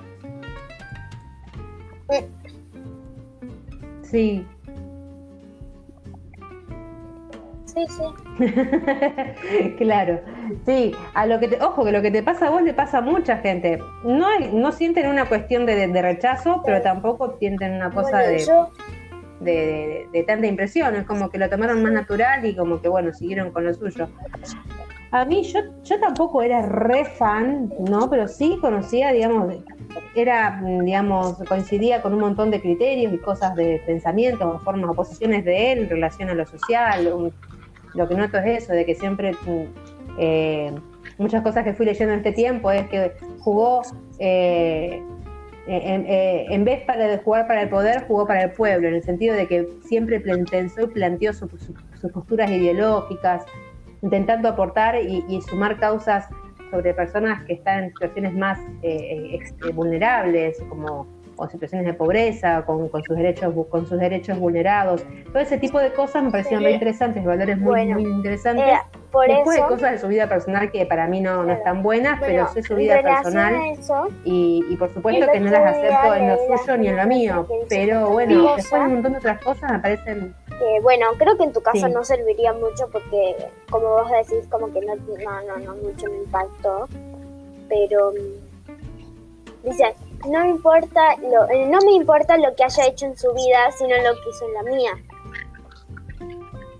sí. Sí, sí. claro, sí, a lo que te, ojo que lo que te pasa a vos le pasa a mucha gente. No no sienten una cuestión de, de rechazo, pero tampoco sienten una cosa Bueno, de, yo, de, tanta impresión, es como que lo tomaron más natural y como que bueno, siguieron con lo suyo. A mí yo, yo tampoco era re fan, ¿no? Pero sí conocía, digamos, era, digamos, coincidía con un montón de criterios y cosas de pensamientos o formas o posiciones de él en relación a lo social. un- lo que noto es eso, de que siempre mm, eh, muchas cosas que fui leyendo en este tiempo es que jugó eh, en, eh, en vez de jugar para el poder, jugó para el pueblo, en el sentido de que siempre pensó y planteó su- su- sus posturas ideológicas, intentando aportar y, sumar causas sobre personas que están en situaciones más vulnerables, como o situaciones de pobreza, con, con sus derechos con sus derechos vulnerados. Todo ese tipo de cosas me parecían muy interesantes, valores muy, Bueno, muy interesantes. eh, por Después eso, hay cosas de su vida personal que para mí no, no están buenas, bueno, pero sé su vida personal eso, y, y por supuesto que no las acepto en lo suyo ni en lo mío, pero bueno, después un montón de otras cosas me parecen... que, bueno, creo que en tu caso Sí. no serviría mucho porque, como vos decís, como que no, no, no, no mucho me impactó. Pero, mm, dice, no me importa lo, eh, no me importa lo que haya hecho en su vida, sino lo que hizo en la mía.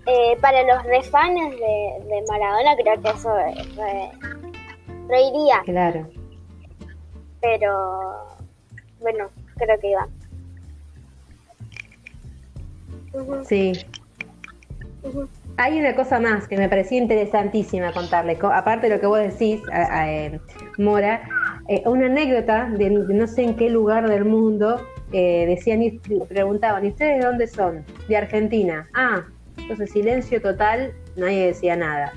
Eh, para los refanes de, de Maradona creo que eso es re- reiría, Claro, pero bueno, creo que iba. Sí. Hay una cosa más que me parecía interesantísima contarle, co- aparte de lo que vos decís, a- a, eh, Mora, eh, una anécdota de, de no sé en qué lugar del mundo, eh, decían y preguntaban, ¿y ustedes de dónde son? De Argentina. Ah, entonces silencio total, nadie decía nada.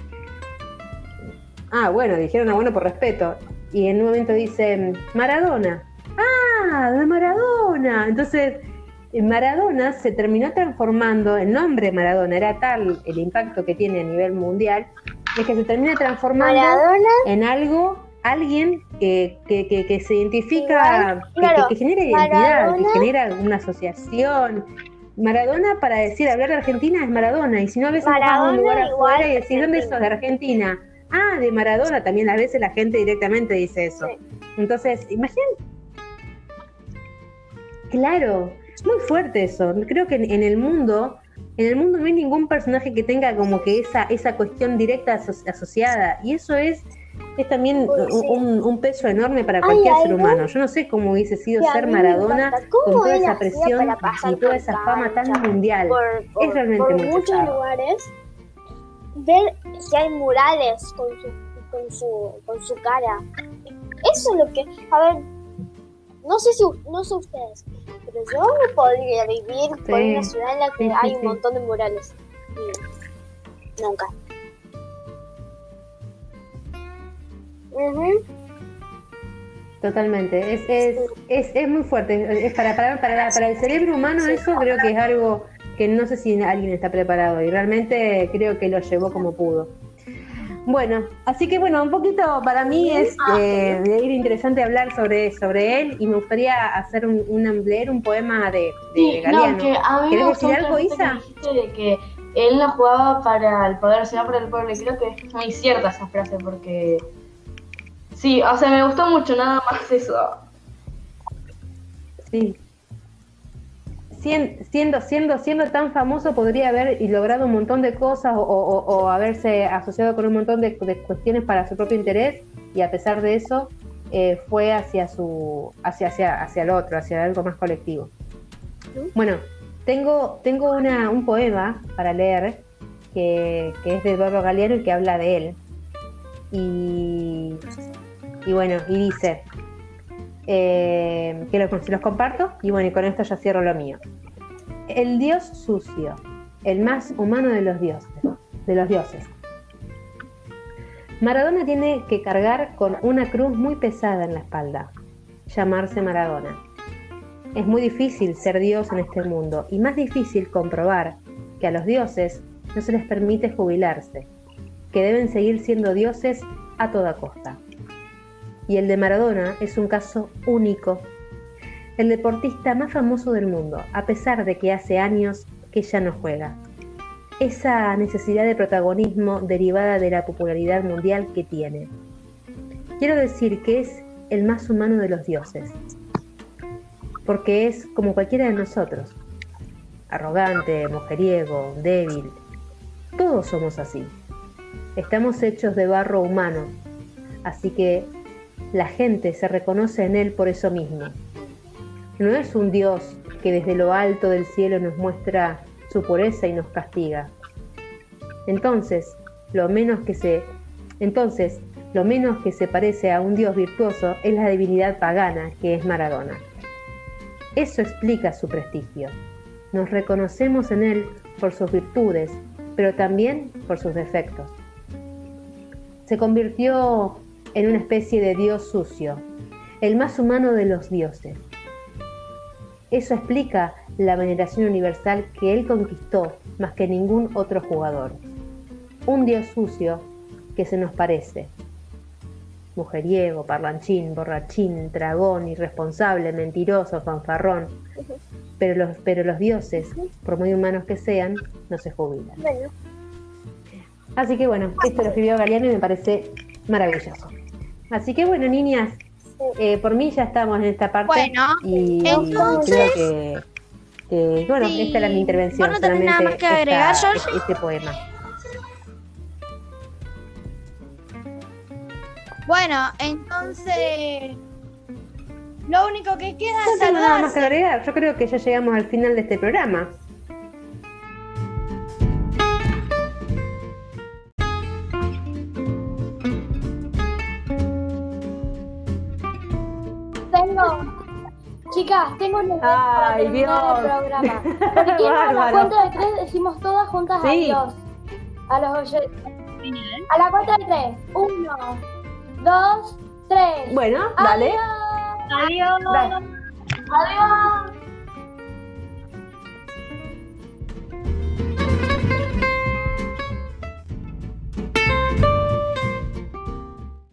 Ah, bueno, dijeron, ah, bueno, por respeto. Y en un momento dicen, Maradona. Ah, de Maradona. Entonces, eh, Maradona se terminó transformando, el nombre Maradona era tal el impacto que tiene a nivel mundial, es que se termina transformando Maradona en algo, alguien que, que, que, que se identifica, Igual, que- claro, que, que genera identidad, Maradona- que genera una asociación. Maradona para decir, hablar de Argentina es Maradona, y si no a veces vas a un Maradona lugar afuera y decís, ¿dónde Argentina". sos? De Argentina. Ah, de Maradona también, a veces la gente directamente dice eso. Sí. Entonces, imagínate. Claro, es muy fuerte eso. Creo que en, en el mundo, en el mundo no hay ningún personaje que tenga como que esa, esa cuestión directa aso- asociada. Y eso es, es también Uy, un, sí. un- un peso enorme para cualquier ser humano. Yo no sé cómo hubiese sido ser Maradona con ¿Cómo toda esa presión y toda esa fama tan mundial. por, por- realmente por muy muchos pesado. lugares ver que hay murales con su con su con su cara eso es lo que a ver No sé si no sé ustedes, pero yo no podría vivir por Sí, una ciudad en la que sí, hay un montón de murales. Y Nunca. Totalmente, es, es, es, es muy fuerte. Es para, para, para, para el cerebro humano eso creo que es algo que no sé si alguien está preparado y realmente creo que lo llevó como pudo. Bueno, así que bueno, un poquito para mí es eh, de ir interesante hablar sobre, sobre él y me gustaría hacer un, una- leer un poema de, de Sí, Galeano. no, que a mí me ¿Querés gustó decir mucho algo, que Isa? dijiste de que él no jugaba para el poder, sino para el pueblo. Y creo que es muy cierta esa frase porque... Sí, o sea, me gustó mucho, nada más eso. Sí. Sien- Siendo, siendo, siendo tan famoso podría haber logrado un montón de cosas o, haberse asociado con un montón de, de cuestiones para su propio interés y a pesar de eso eh, fue hacia su hacia, hacia, hacia el otro, hacia algo más colectivo. Bueno, tengo, tengo una, un poema para leer que, que es de Eduardo Galeano y que habla de él. Y, y bueno, y dice, eh, que los, los comparto y bueno, y con esto ya cierro lo mío. El dios sucio, el más humano de los dioses, de los dioses. Maradona tiene que cargar con una cruz muy pesada en la espalda, llamarse Maradona. Es muy difícil ser dios en este mundo y más difícil comprobar que a los dioses no se les permite jubilarse, que deben seguir siendo dioses a toda costa y el de Maradona es un caso único. El deportista más famoso del mundo, a pesar de que hace años que ya no juega. Esa necesidad de protagonismo derivada de la popularidad mundial que tiene. Quiero decir que es el más humano de los dioses, porque es como cualquiera de nosotros. Arrogante, mujeriego, débil. Todos somos así. Estamos hechos de barro humano, así que la gente se reconoce en él por eso mismo. No es un Dios que desde lo alto del cielo nos muestra su pureza y nos castiga. Entonces, lo menos que se entonces, lo menos que se parece a un Dios virtuoso es la divinidad pagana que es Maradona. Eso explica su prestigio. Nos reconocemos en él por sus virtudes, pero también por sus defectos. Se convirtió en una especie de dios sucio, el más humano de los dioses. Eso explica la veneración universal que él conquistó más que ningún otro jugador. Un dios sucio que se nos parece. Mujeriego, parlanchín, borrachín, dragón, irresponsable, mentiroso, fanfarrón. Pero los, pero los dioses, por muy humanos que sean, no se jubilan. Así que bueno, esto lo escribió Galeano y me parece maravilloso. Así que bueno, niñas, eh, por mí ya estamos en esta parte. Bueno, y entonces- creo que, que, bueno, Sí. esta era mi intervención. ¿Vos no tenés nada solamente más que agregar, esta- Georgie? este poema. Bueno, entonces lo único que queda No es tengo nada más que saludarse. agregar. Yo creo que ya llegamos al final de este programa. Chicas, tengo un idea para terminar Dios. el programa. ¿Por qué no a la cuenta de tres decimos todas juntas Sí. adiós? A los oyentes. A la cuenta de tres. Uno, dos, tres. Bueno, dale. Adiós. Adiós. Dale. Adiós.